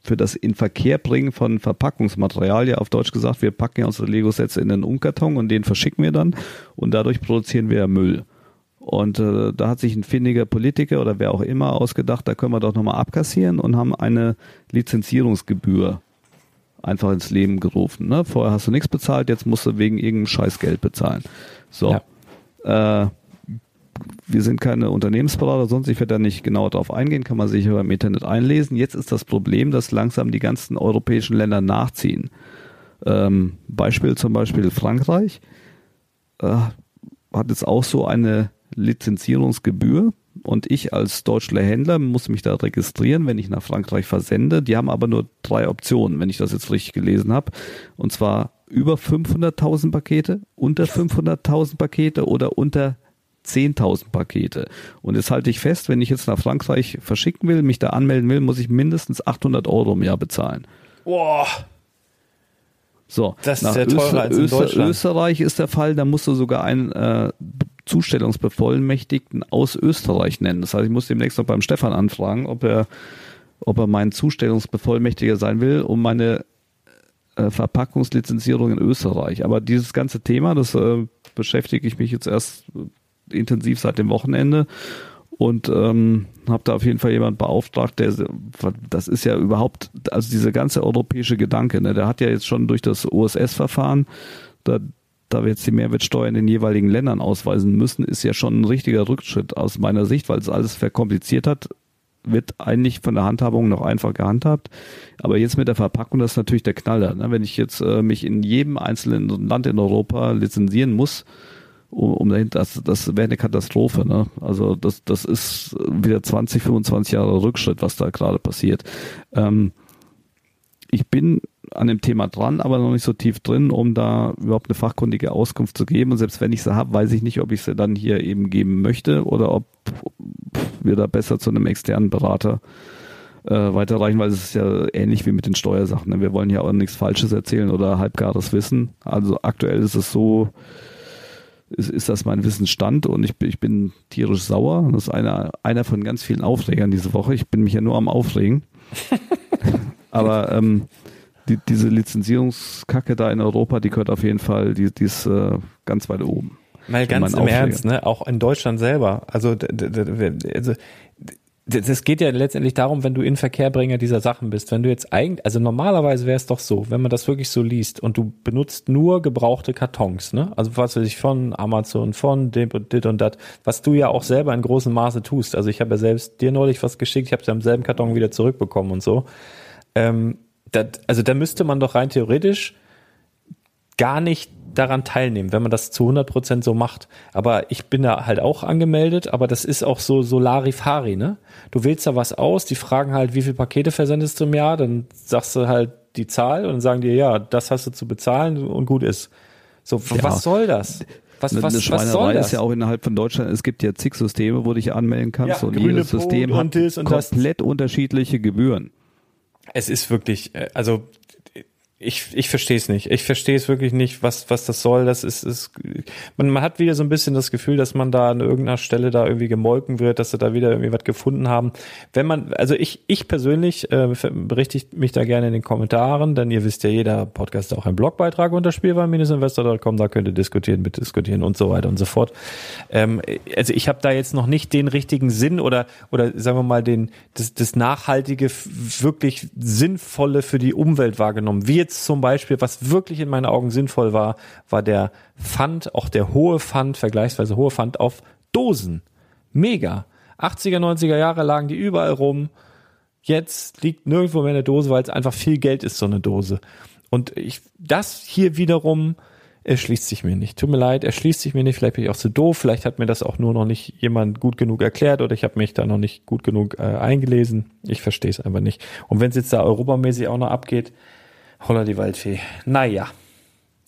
für das in Verkehr bringen von Verpackungsmaterial, ja auf Deutsch gesagt, wir packen ja unsere Lego-Sets in einen Umkarton und den verschicken wir dann und dadurch produzieren wir ja Müll. Und äh, da hat sich ein findiger Politiker oder wer auch immer ausgedacht, da können wir doch nochmal abkassieren und haben eine Lizenzierungsgebühr einfach ins Leben gerufen. Ne? Vorher hast du nichts bezahlt, jetzt musst du wegen irgendeinem Scheiß Geld bezahlen. So. Äh, wir sind keine Unternehmensberater, sonst ich werde da nicht genau drauf eingehen, kann man sich aber im Internet einlesen. Jetzt ist das Problem, dass langsam die ganzen europäischen Länder nachziehen. Ähm, Beispiel zum Beispiel Frankreich äh, hat jetzt auch so eine Lizenzierungsgebühr und ich als deutscher Händler muss mich da registrieren, wenn ich nach Frankreich versende. Die haben aber nur drei Optionen, wenn ich das jetzt richtig gelesen habe. Und zwar über 500.000 Pakete, unter 500.000 Pakete oder unter 10.000 Pakete. Und jetzt halte ich fest, wenn ich jetzt nach Frankreich verschicken will, mich da anmelden will, muss ich mindestens 800 Euro im Jahr bezahlen. Boah. So, Das ist nach ja teurer als in Deutschland. Österreich ist der Fall, da musst du sogar einen äh, Zustellungsbevollmächtigten aus Österreich nennen. Das heißt, ich muss demnächst noch beim Stefan anfragen, ob er, ob er mein Zustellungsbevollmächtiger sein will, um meine äh, Verpackungslizenzierung in Österreich. Aber dieses ganze Thema, das äh, beschäftige ich mich jetzt erst intensiv seit dem Wochenende und ähm, habe da auf jeden Fall jemand beauftragt, der das ist ja überhaupt, also dieser ganze europäische Gedanke, ne, der hat ja jetzt schon durch das OSS-Verfahren, da, da wir jetzt die Mehrwertsteuer in den jeweiligen Ländern ausweisen müssen, ist ja schon ein richtiger Rückschritt aus meiner Sicht, weil es alles verkompliziert hat, wird eigentlich von der Handhabung noch einfach gehandhabt. Aber jetzt mit der Verpackung, das ist natürlich der Knaller. Ne? Wenn ich jetzt äh, mich in jedem einzelnen Land in Europa lizenzieren muss, um, um dahin, das, das wäre eine Katastrophe. Ne? Also das, das ist wieder 20, 25 Jahre Rückschritt, was da gerade passiert. Ähm, ich bin an dem Thema dran, aber noch nicht so tief drin, um da überhaupt eine fachkundige Auskunft zu geben. Und selbst wenn ich sie habe, weiß ich nicht, ob ich sie dann hier eben geben möchte oder ob wir da besser zu einem externen Berater äh, weiterreichen, weil es ist ja ähnlich wie mit den Steuersachen. Ne? Wir wollen ja auch nichts Falsches erzählen oder halbgares Wissen. Also aktuell ist es so, ist, ist das mein Wissensstand und ich, bin- ich bin tierisch sauer. Das ist einer, einer von ganz vielen Aufregern diese Woche. Ich bin mich ja nur am Aufregen. Aber ähm, die, diese Lizenzierungskacke da in Europa, die gehört auf jeden Fall, die, die ist äh, ganz weit oben. Mal ganz im Aufreger. Ernst, ne? Auch in Deutschland selber. Also, also das geht ja letztendlich darum, wenn du Inverkehrbringer dieser Sachen bist. Wenn du jetzt eigentlich, also normalerweise wäre es doch so, wenn man das wirklich so liest und du benutzt nur gebrauchte Kartons, ne? Also was weiß ich von Amazon, von dit und dit und dat, was du ja auch selber in großem Maße tust. Also ich habe ja selbst dir neulich was geschickt, ich habe es ja im selben Karton wieder zurückbekommen und so. Ähm, dat, also da müsste man doch rein theoretisch gar nicht daran teilnehmen, wenn man das zu 100 Prozent so macht. Aber ich bin da halt auch angemeldet, aber das ist auch so Solarifari, ne? Du wählst da was aus, die fragen halt, wie viele Pakete versendest du im Jahr, dann sagst du halt die Zahl und sagen dir, ja, das hast du zu bezahlen und gut ist. So, Ja. was soll das? Was, Eine, was, eine was soll Schweinerei das? ist ja auch innerhalb von Deutschland. Es gibt ja zig Systeme, wo du dich anmelden kannst Ja, und jedes System Punkt hat und und komplett unterschiedliche Gebühren. Es ist wirklich, äh, also ich, ich verstehe es nicht. Ich verstehe es wirklich nicht, was, was das soll. Das ist, ist man, man hat wieder so ein bisschen das Gefühl, dass man da an irgendeiner Stelle da irgendwie gemolken wird, dass sie da wieder irgendwie was gefunden haben. Wenn man, also ich, ich persönlich äh, berichtigt mich da gerne in den Kommentaren, denn ihr wisst ja, jeder Podcast hat auch einen Blogbeitrag unter spielwaren-investor.com, da könnt ihr diskutieren, mitdiskutieren und so weiter und so fort. Ähm, also ich habe da jetzt noch nicht den richtigen Sinn oder oder sagen wir mal den das, das nachhaltige, wirklich sinnvolle für die Umwelt wahrgenommen. Wie jetzt zum Beispiel, was wirklich in meinen Augen sinnvoll war, war der Pfand, auch der hohe Pfand, vergleichsweise hohe Pfand auf Dosen. Mega. 80er, 90er Jahre lagen die überall rum. Jetzt liegt nirgendwo mehr eine Dose, weil es einfach viel Geld ist, so eine Dose. Und ich, das hier wiederum erschließt sich mir nicht. Tut mir leid, erschließt sich mir nicht. Vielleicht bin ich auch zu doof. Vielleicht hat mir das auch nur noch nicht jemand gut genug erklärt oder ich habe mich da noch nicht gut genug äh, eingelesen. Ich verstehe es einfach nicht. Und wenn es jetzt da europamäßig auch noch abgeht, holla die Waldfee. Naja.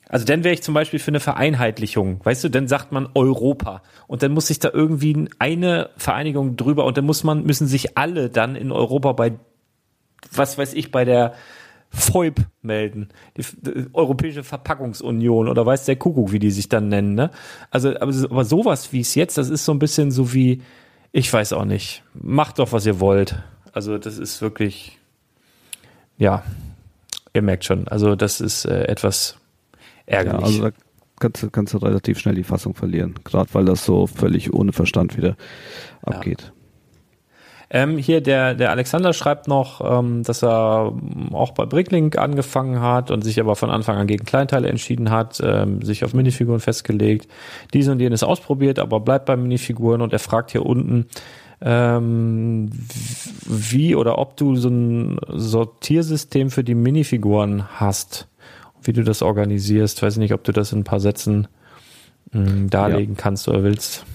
Also dann wäre ich zum Beispiel für eine Vereinheitlichung. Weißt du, dann sagt man Europa. Und dann muss sich da irgendwie eine Vereinigung drüber und dann muss man, müssen sich alle dann in Europa bei, was weiß ich, bei der FOIP melden. Die, die Europäische Verpackungsunion oder weiß der Kuckuck, wie die sich dann nennen, ne? Also, aber, aber sowas wie es jetzt, das ist so ein bisschen so wie, ich weiß auch nicht. Macht doch, was ihr wollt. Also, das ist wirklich, ja, ihr merkt schon. Also, das ist äh, etwas Ja, ärgerlich. also da kannst, du- kannst du relativ schnell die Fassung verlieren, gerade weil das so völlig ohne Verstand wieder abgeht. Ähm, hier der, der Alexander schreibt noch, ähm, dass er ähm, auch bei Bricklink angefangen hat und sich aber von Anfang an gegen Kleinteile entschieden hat, ähm, sich auf Minifiguren festgelegt, dies und jenes ausprobiert, aber bleibt bei Minifiguren und er fragt hier unten, ähm, wie oder ob du so ein Sortiersystem für die Minifiguren hast, wie du das organisierst. Weiß nicht, ob du das in ein paar Sätzen mh, darlegen kannst oder willst.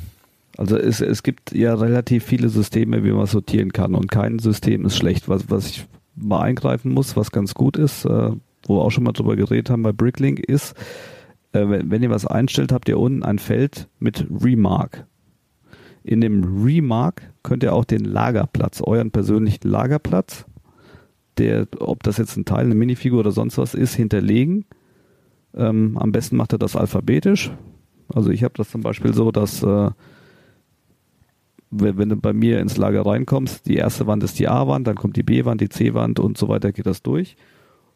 Also es, es gibt ja relativ viele Systeme, wie man sortieren kann und kein System ist schlecht. Was, was ich mal eingreifen muss, was ganz gut ist, äh, wo wir auch schon mal drüber geredet haben bei Bricklink, ist, äh, wenn, wenn ihr was einstellt, habt ihr unten ein Feld mit Remark. In dem Remark könnt ihr auch den Lagerplatz, euren persönlichen Lagerplatz, der, ob das jetzt ein Teil, eine Minifigur oder sonst was ist, hinterlegen. Ähm, am besten macht er das alphabetisch. Also ich habe das zum Beispiel so, dass äh, wenn, wenn, du bei mir ins Lager reinkommst, die erste Wand ist die A-Wand, dann kommt die B-Wand, die C-Wand und so weiter geht das durch.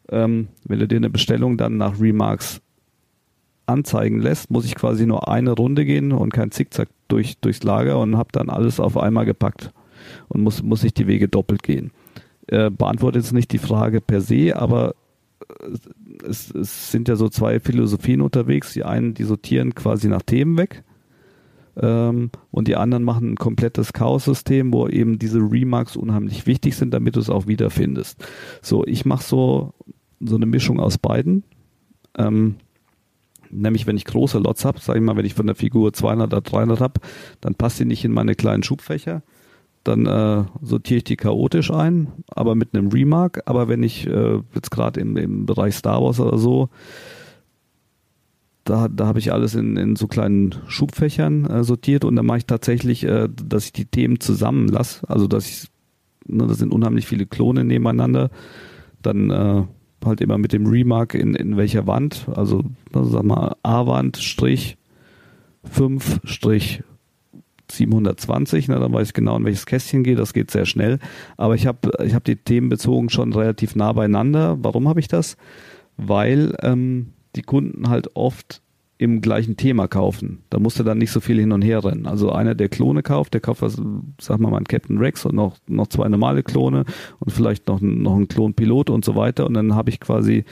Ähm, wenn du dir eine Bestellung dann nach Remarks anzeigen lässt, muss ich quasi nur eine Runde gehen und kein Zickzack durch, durchs Lager und habe dann alles auf einmal gepackt und muss, muss ich die Wege doppelt gehen. Äh, beantwortet jetzt nicht die Frage per se, aber äh, es, es sind ja so zwei Philosophien unterwegs. Die einen, die sortieren quasi nach Themen weg ähm, und die anderen machen ein komplettes Chaos-System, wo eben diese Remarks unheimlich wichtig sind, damit du es auch wiederfindest. So, ich mache so, so eine Mischung aus beiden. Ähm, nämlich wenn ich große Lots habe, sage ich mal, wenn ich von der Figur 200 oder 300 habe, dann passt die nicht in meine kleinen Schubfächer. Dann äh, sortiere ich die chaotisch ein, aber mit einem Remark. Aber wenn ich äh, jetzt gerade im, im Bereich Star Wars oder so, da, da habe ich alles in, in so kleinen Schubfächern äh, sortiert und da mache ich tatsächlich, äh, dass ich die Themen zusammenlasse. Also dass ich, ne, das sind unheimlich viele Klone nebeneinander. Dann äh, halt immer mit dem Remark in, in welcher Wand, also ne, sag mal A-Wand Strich 5 Strich 720, ne, dann weiß ich genau, in welches Kästchen geht, das geht sehr schnell. Aber ich habe ich hab die Themen bezogen schon relativ nah beieinander. Warum habe ich das? Weil ähm, die Kunden halt oft im gleichen Thema kaufen. Da musst du dann nicht so viel hin und her rennen. Also einer, der Klone kauft, der kauft, was, sag mal, einen Captain Rex und noch, noch zwei normale Klone und vielleicht noch, noch einen Klonpilot und so weiter. Und dann habe ich quasi,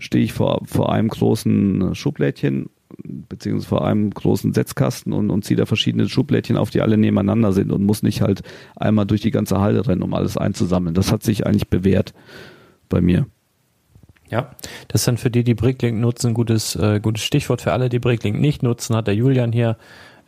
stehe ich vor, vor einem großen Schublädchen beziehungsweise vor einem großen Setzkasten und, und ziehe da verschiedene Schublädchen auf, die alle nebeneinander sind und muss nicht halt einmal durch die ganze Halle rennen, um alles einzusammeln. Das hat sich eigentlich bewährt bei mir. Ja, das ist dann für die, die Bricklink nutzen, ein gutes, äh, gutes Stichwort. Für alle, die Bricklink nicht nutzen, hat der Julian hier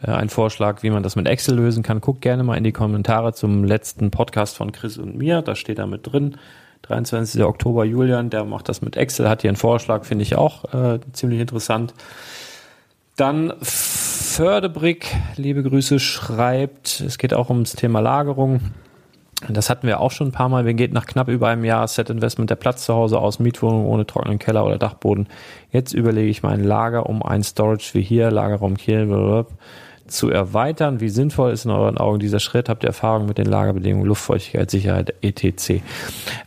äh, einen Vorschlag, wie man das mit Excel lösen kann. Guckt gerne mal in die Kommentare zum letzten Podcast von Chris und mir. Da steht da mit drin. 23. Oktober Julian, der macht das mit Excel, hat hier einen Vorschlag, finde ich auch äh, ziemlich interessant. Dann Fördebrick, liebe Grüße, schreibt, es geht auch ums Thema Lagerung. Das hatten wir auch schon ein paar Mal. Wir gehen nach knapp über einem Jahr Set Investment der Platz zu Hause aus, Mietwohnung ohne trockenen Keller oder Dachboden. Jetzt überlege ich mein Lager um ein Storage wie hier, Lagerraum Kiel, blablabla zu erweitern. Wie sinnvoll ist in euren Augen dieser Schritt? Habt ihr Erfahrung mit den Lagerbedingungen, Luftfeuchtigkeit, Sicherheit, etc.?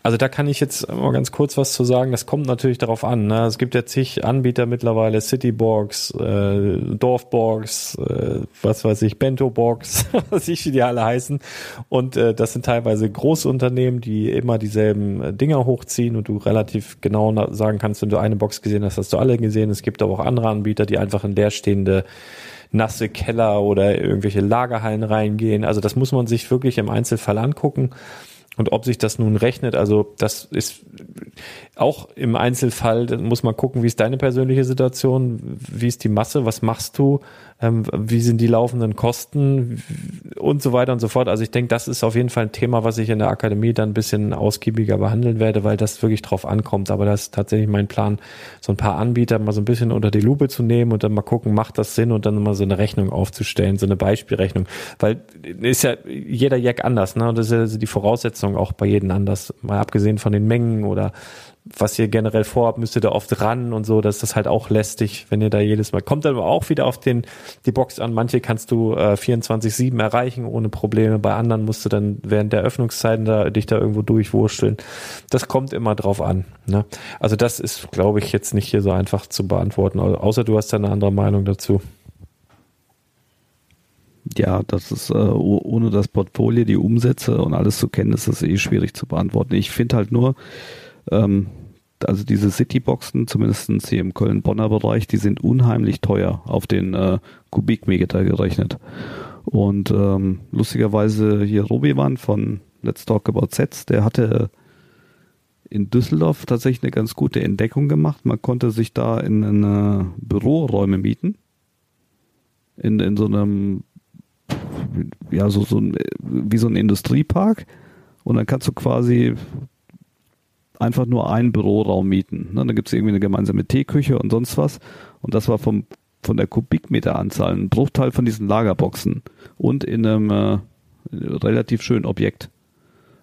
Also da kann ich jetzt mal ganz kurz was zu sagen. Das kommt natürlich darauf an. Ne? Es gibt ja zig Anbieter mittlerweile, Citybox, äh, Dorfbox, äh, was weiß ich, Bentobox, was ich, wie die alle heißen. Und äh, das sind teilweise Großunternehmen, die immer dieselben äh, Dinger hochziehen und du relativ genau sagen kannst, wenn du eine Box gesehen hast, hast du alle gesehen. Es gibt aber auch andere Anbieter, die einfach in leerstehende nasse Keller oder irgendwelche Lagerhallen reingehen. Also das muss man sich wirklich im Einzelfall angucken. Und ob sich das nun rechnet, also das ist auch im Einzelfall, muss man gucken, wie ist deine persönliche Situation, wie ist die Masse, was machst du, ähm, wie sind die laufenden Kosten und so weiter und so fort. Also ich denke, das ist auf jeden Fall ein Thema, was ich in der Akademie dann ein bisschen ausgiebiger behandeln werde, weil das wirklich drauf ankommt. Aber das ist tatsächlich mein Plan, so ein paar Anbieter mal so ein bisschen unter die Lupe zu nehmen und dann mal gucken, macht das Sinn und dann mal so eine Rechnung aufzustellen, so eine Beispielrechnung. Weil ist ja jeder Jack anders, ne? Und das ist ja die Voraussetzung auch bei jedem anders, mal abgesehen von den Mengen oder was ihr generell vorhabt, müsst ihr da oft ran und so, das ist halt auch lästig, wenn ihr da jedes Mal kommt, aber auch wieder auf den die Box an. Manche kannst du äh, 24/7 erreichen ohne Probleme, bei anderen musst du dann während der Öffnungszeiten da dich da irgendwo durchwursteln. Das kommt immer drauf an. Ne? Also das ist, glaube ich, jetzt nicht hier so einfach zu beantworten, außer du hast da eine andere Meinung dazu. Ja, das ist äh, ohne das Portfolio, die Umsätze und alles zu kennen, ist das eh schwierig zu beantworten. Ich finde halt nur, ähm, also diese Cityboxen, zumindest hier im Köln-Bonner Bereich, die sind unheimlich teuer auf den äh, Kubikmeter gerechnet. Und ähm, lustigerweise hier Robiwan von Let's Talk About Sets, der hatte in Düsseldorf tatsächlich eine ganz gute Entdeckung gemacht. Man konnte sich da in eine Büroräume mieten. In, in so einem ja, so, so ein, wie so ein Industriepark. Und dann kannst du quasi einfach nur einen Büroraum mieten. Ne? Da gibt es irgendwie eine gemeinsame Teeküche und sonst was. Und das war vom, von der Kubikmeteranzahl ein Bruchteil von diesen Lagerboxen und in einem äh, relativ schönen Objekt.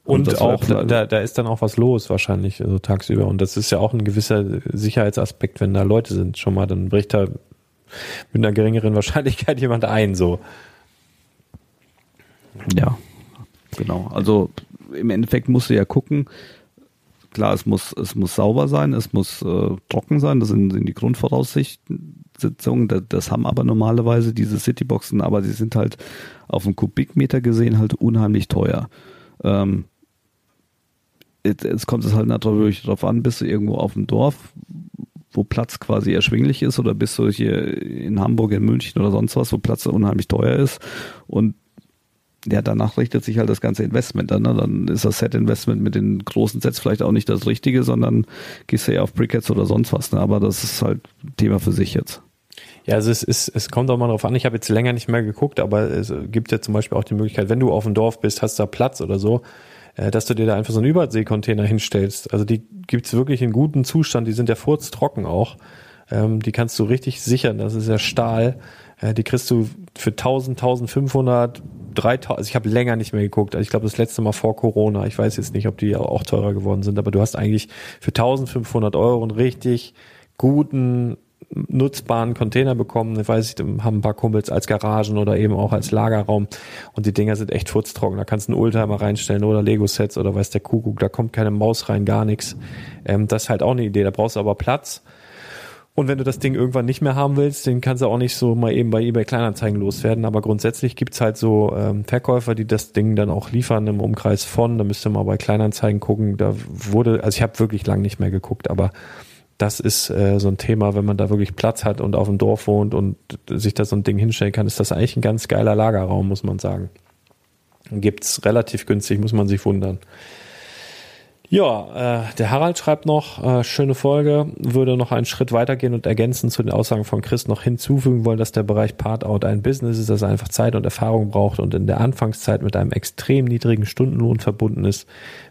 Und, war auch, klar. da, da ist dann auch was los wahrscheinlich, also tagsüber. Und das ist ja auch ein gewisser Sicherheitsaspekt, wenn da Leute sind schon mal, dann bricht da mit einer geringeren Wahrscheinlichkeit jemand ein, so. Ja, genau. Also im Endeffekt musst du ja gucken, klar, es muss, es muss sauber sein, es muss äh, trocken sein, das sind, sind die Grundvoraussetzungen, das, das haben aber normalerweise diese Cityboxen, aber sie sind halt auf einen Kubikmeter gesehen halt unheimlich teuer. Ähm, jetzt, jetzt kommt es halt natürlich darauf an, bist du irgendwo auf dem Dorf, wo Platz quasi erschwinglich ist, oder bist du hier in Hamburg, in München oder sonst was, wo Platz unheimlich teuer ist und ja, danach richtet sich halt das ganze Investment dann. Ne? Dann ist das Set-Investment mit den großen Sets vielleicht auch nicht das Richtige, sondern gehst du ja auf Brickheads oder sonst was. Ne? Aber das ist halt Thema für sich jetzt. Ja, also es ist, es kommt auch mal drauf an. Ich habe jetzt länger nicht mehr geguckt, aber es gibt ja zum Beispiel auch die Möglichkeit, wenn du auf dem Dorf bist, hast da Platz oder so, äh, dass du dir da einfach so einen Überseekontainer hinstellst. Also die gibt's wirklich in gutem Zustand, die sind ja furztrocken auch. Ähm, die kannst du richtig sichern, das ist ja Stahl. Äh, die kriegst du für 1000, 1500, 3000, also ich habe länger nicht mehr geguckt. Also ich glaube das letzte Mal vor Corona. Ich weiß jetzt nicht, ob die auch teurer geworden sind, aber du hast eigentlich für 1500 Euro einen richtig guten nutzbaren Container bekommen. Ich weiß nicht, haben ein paar Kumpels als Garagen oder eben auch als Lagerraum. Und die Dinger sind echt furztrocken. Da kannst du einen Oldtimer reinstellen oder Lego-Sets oder weiß der Kuckuck. Da kommt keine Maus rein, gar nichts. Ähm, das ist halt auch eine Idee. Da brauchst du aber Platz. Und wenn du das Ding irgendwann nicht mehr haben willst, den kannst du auch nicht so mal eben bei eBay Kleinanzeigen loswerden. Aber grundsätzlich gibt's halt so ähm, Verkäufer, die das Ding dann auch liefern im Umkreis von. Da müsst ihr mal bei Kleinanzeigen gucken. Da wurde, also ich habe wirklich lang nicht mehr geguckt, aber das ist äh, so ein Thema, wenn man da wirklich Platz hat und auf dem Dorf wohnt und sich da so ein Ding hinstellen kann, ist das eigentlich ein ganz geiler Lagerraum, muss man sagen. Gibt's relativ günstig, muss man sich wundern. Ja, äh, der Harald schreibt noch, äh, schöne Folge, würde noch einen Schritt weitergehen und ergänzen zu den Aussagen von Chris noch hinzufügen wollen, dass der Bereich Part-Out ein Business ist, das einfach Zeit und Erfahrung braucht und in der Anfangszeit mit einem extrem niedrigen Stundenlohn verbunden ist.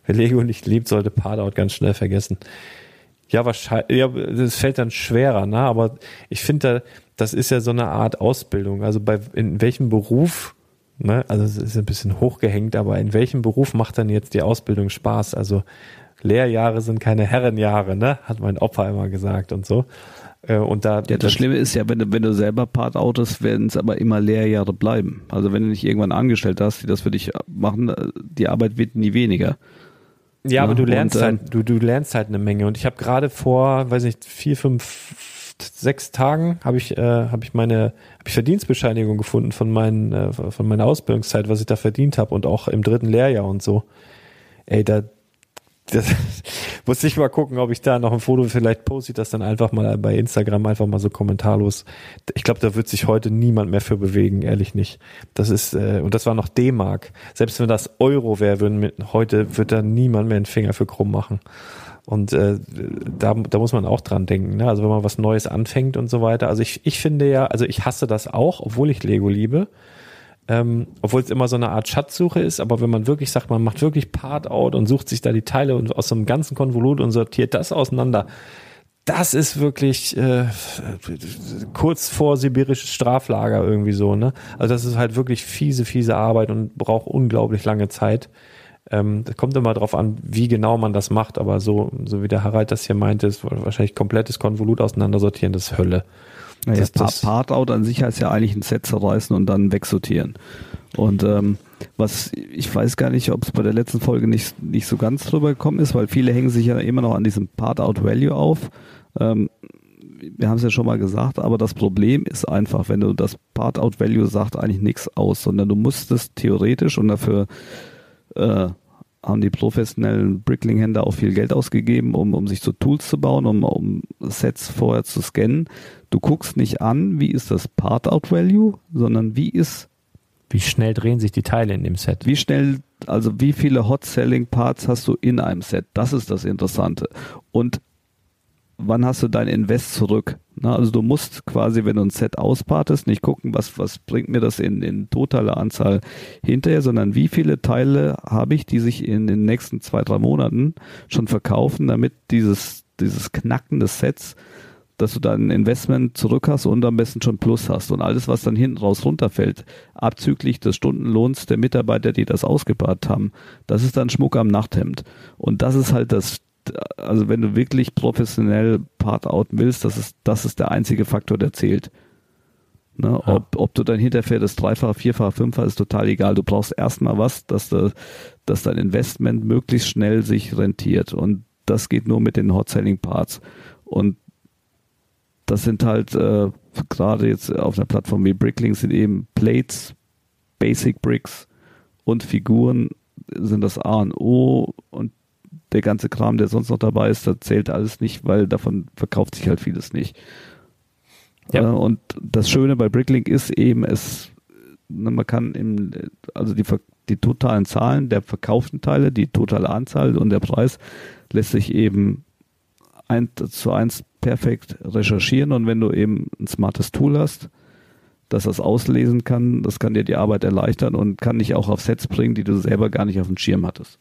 Wer Lego nicht liebt, sollte Part-Out ganz schnell vergessen. Ja, wahrscheinlich, ja, das fällt dann schwerer, ne? Aber ich finde, da, das ist ja so eine Art Ausbildung. Also bei in welchem Beruf, ne, also es ist ein bisschen hochgehängt, aber in welchem Beruf macht dann jetzt die Ausbildung Spaß? Also Lehrjahre sind keine Herrenjahre, ne? Hat mein Opa immer gesagt und so. Äh, Und da, Ja, das Schlimme ist ja, wenn du, wenn du selber Part outest, werden es aber immer Lehrjahre bleiben. Also wenn du nicht irgendwann angestellt hast, die das für dich machen, äh, die Arbeit wird nie weniger. Ja, aber Ja, du lernst und, ähm, halt, du, du lernst halt eine Menge. Und ich habe gerade vor, weiß nicht, vier, fünf, sechs Tagen habe ich, äh, habe ich meine, habe ich Verdienstbescheinigung gefunden von meinen, äh, von meiner Ausbildungszeit, was ich da verdient habe und auch im dritten Lehrjahr und so. Ey, da, das muss ich mal gucken, ob ich da noch ein Foto vielleicht poste ich das dann einfach mal bei Instagram einfach mal so kommentarlos. Ich glaube, da wird sich heute niemand mehr für bewegen, ehrlich nicht. Das ist äh, und das war noch D-Mark. Selbst wenn das Euro wäre, würden mit, heute wird da niemand mehr einen Finger für krumm machen. Und äh, da, da muss man auch dran denken. Ne? Also wenn man was Neues anfängt und so weiter. Also ich, ich finde ja, also ich hasse das auch, obwohl ich Lego liebe. Ähm, obwohl es immer so eine Art Schatzsuche ist, aber wenn man wirklich sagt, man macht wirklich Part-out und sucht sich da die Teile und aus so einem ganzen Konvolut und sortiert das auseinander, das ist wirklich äh, kurz vor sibirisches Straflager irgendwie so, ne? Also das ist halt wirklich fiese, fiese Arbeit und braucht unglaublich lange Zeit. Ähm, das kommt immer drauf an, wie genau man das macht, aber so, so wie der Harald das hier meinte, ist wahrscheinlich komplettes Konvolut auseinandersortieren, das ist Hölle. Naja, Das- das- Part out an sich heißt ja eigentlich ein Set zerreißen und dann wegsortieren. Und ähm, was ich weiß gar nicht, ob es bei der letzten Folge nicht, nicht so ganz drüber gekommen ist, weil viele hängen sich ja immer noch an diesem Part out Value auf. Ähm, wir haben es ja schon mal gesagt, aber das Problem ist einfach, wenn du das Part out Value sagt eigentlich nichts aus, sondern du musstest theoretisch und dafür äh, haben die professionellen Brickling-Händler auch viel Geld ausgegeben, um, um sich so Tools zu bauen, um, um Sets vorher zu scannen. Du guckst nicht an, wie ist das Part-Out-Value, sondern wie ist, Wie schnell drehen sich die Teile in dem Set? wie schnell, also wie viele Hot-Selling-Parts hast du in einem Set? Das ist das Interessante. Und wann hast du dein Invest zurück? Na, also du musst quasi, wenn du ein Set auspartest, nicht gucken, was, was bringt mir das in, in totaler Anzahl hinterher, sondern wie viele Teile habe ich, die sich in den nächsten zwei, drei Monaten schon verkaufen, damit dieses, dieses Knacken des Sets dass du dein Investment zurück hast und am besten schon Plus hast. Und alles, was dann hinten raus runterfällt, abzüglich des Stundenlohns der Mitarbeiter, die das ausgespart haben, das ist dann Schmuck am Nachthemd. Und das ist halt das, also wenn du wirklich professionell Part out willst, das ist, das ist der einzige Faktor, der zählt. Ne, ja. ob, ob du dann hinterher das Dreifache, Vierfache, Fünffache ist total egal. Du brauchst erstmal was, dass, du, dass dein Investment möglichst schnell sich rentiert. Und das geht nur mit den Hot-Selling Parts. Und das sind halt äh, gerade jetzt auf einer Plattform wie Bricklink sind eben Plates, Basic Bricks und Figuren sind das A und O und der ganze Kram, der sonst noch dabei ist, da zählt alles nicht, weil davon verkauft sich halt vieles nicht. Ja. Äh, und das Schöne bei Bricklink ist eben, es, ne, man kann im, also die, die totalen Zahlen der verkauften Teile, die totale Anzahl und der Preis lässt sich eben eins zu eins perfekt recherchieren und wenn du eben ein smartes Tool hast, das das auslesen kann, das kann dir die Arbeit erleichtern und kann dich auch auf Sets bringen, die du selber gar nicht auf dem Schirm hattest.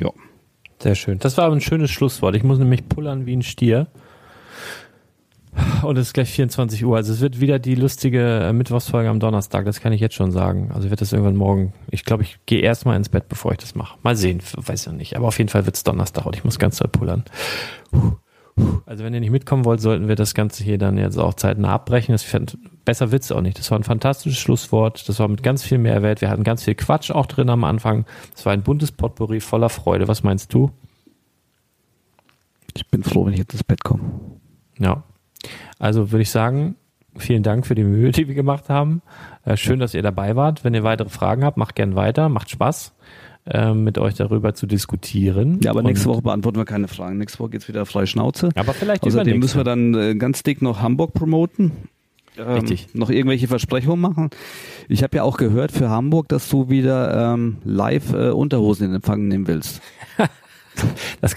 Ja. Sehr schön. Das war aber ein schönes Schlusswort. Ich muss nämlich pullern wie ein Stier. Und es ist gleich 24 Uhr. Also es wird wieder die lustige äh, Mittwochsfolge am Donnerstag. Das kann ich jetzt schon sagen. Also wird das irgendwann morgen. Ich glaube, ich gehe erstmal ins Bett, bevor ich das mache. Mal sehen, weiß ja nicht. Aber auf jeden Fall wird es Donnerstag und ich muss ganz doll pullern. Also wenn ihr nicht mitkommen wollt, sollten wir das Ganze hier dann jetzt auch zeitnah abbrechen. Das fand, besser Witz auch nicht. Das war ein fantastisches Schlusswort. Das war mit ganz viel Mehrwert. Wir hatten ganz viel Quatsch auch drin am Anfang. Es war ein buntes Potpourri voller Freude. Was meinst du? Ich bin froh, wenn ich jetzt ins Bett komme. Ja, also würde ich sagen, vielen Dank für die Mühe, die wir gemacht haben. Äh, schön, dass ihr dabei wart. Wenn ihr weitere Fragen habt, macht gern weiter, macht Spaß, äh, mit euch darüber zu diskutieren. Ja, aber nächste Woche beantworten wir keine Fragen. Nächste Woche geht's wieder frei Schnauze. Aber vielleicht Außerdem müssen wir dann äh, ganz dick noch Hamburg promoten. Ähm, Richtig. Noch irgendwelche Versprechungen machen. Ich habe ja auch gehört für Hamburg, dass du wieder ähm, live äh, Unterhosen in Empfang nehmen willst. Das,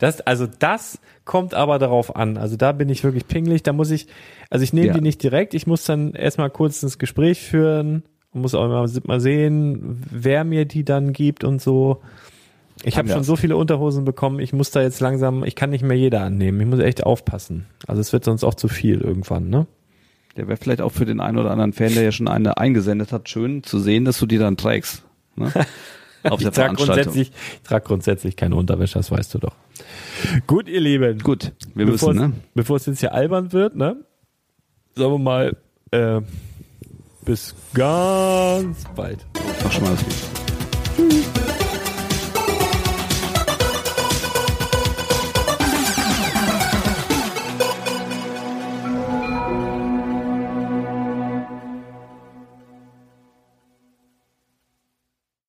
das, also das kommt aber darauf an. Also da bin ich wirklich pingelig. Da muss ich, also ich nehme ja. die nicht direkt. Ich muss dann erstmal kurz ins Gespräch führen muss auch mal, mal sehen, wer mir die dann gibt und so. Ich habe schon so viele Unterhosen bekommen. Ich muss da jetzt langsam, ich kann nicht mehr jeder annehmen. Ich muss echt aufpassen. Also es wird sonst auch zu viel irgendwann, ne? Der wäre vielleicht auch für den einen oder anderen Fan, der ja schon eine eingesendet hat, schön zu sehen, dass du die dann trägst. Ne? auf der ich trage grundsätzlich, ich trage grundsätzlich keine Unterwäsche, das weißt du doch. Gut, ihr Lieben. Gut, wir müssen, ne? Bevor es jetzt hier albern wird, ne? Sagen wir mal, äh, bis ganz bald. Mach schon mal das Video. Tschüss.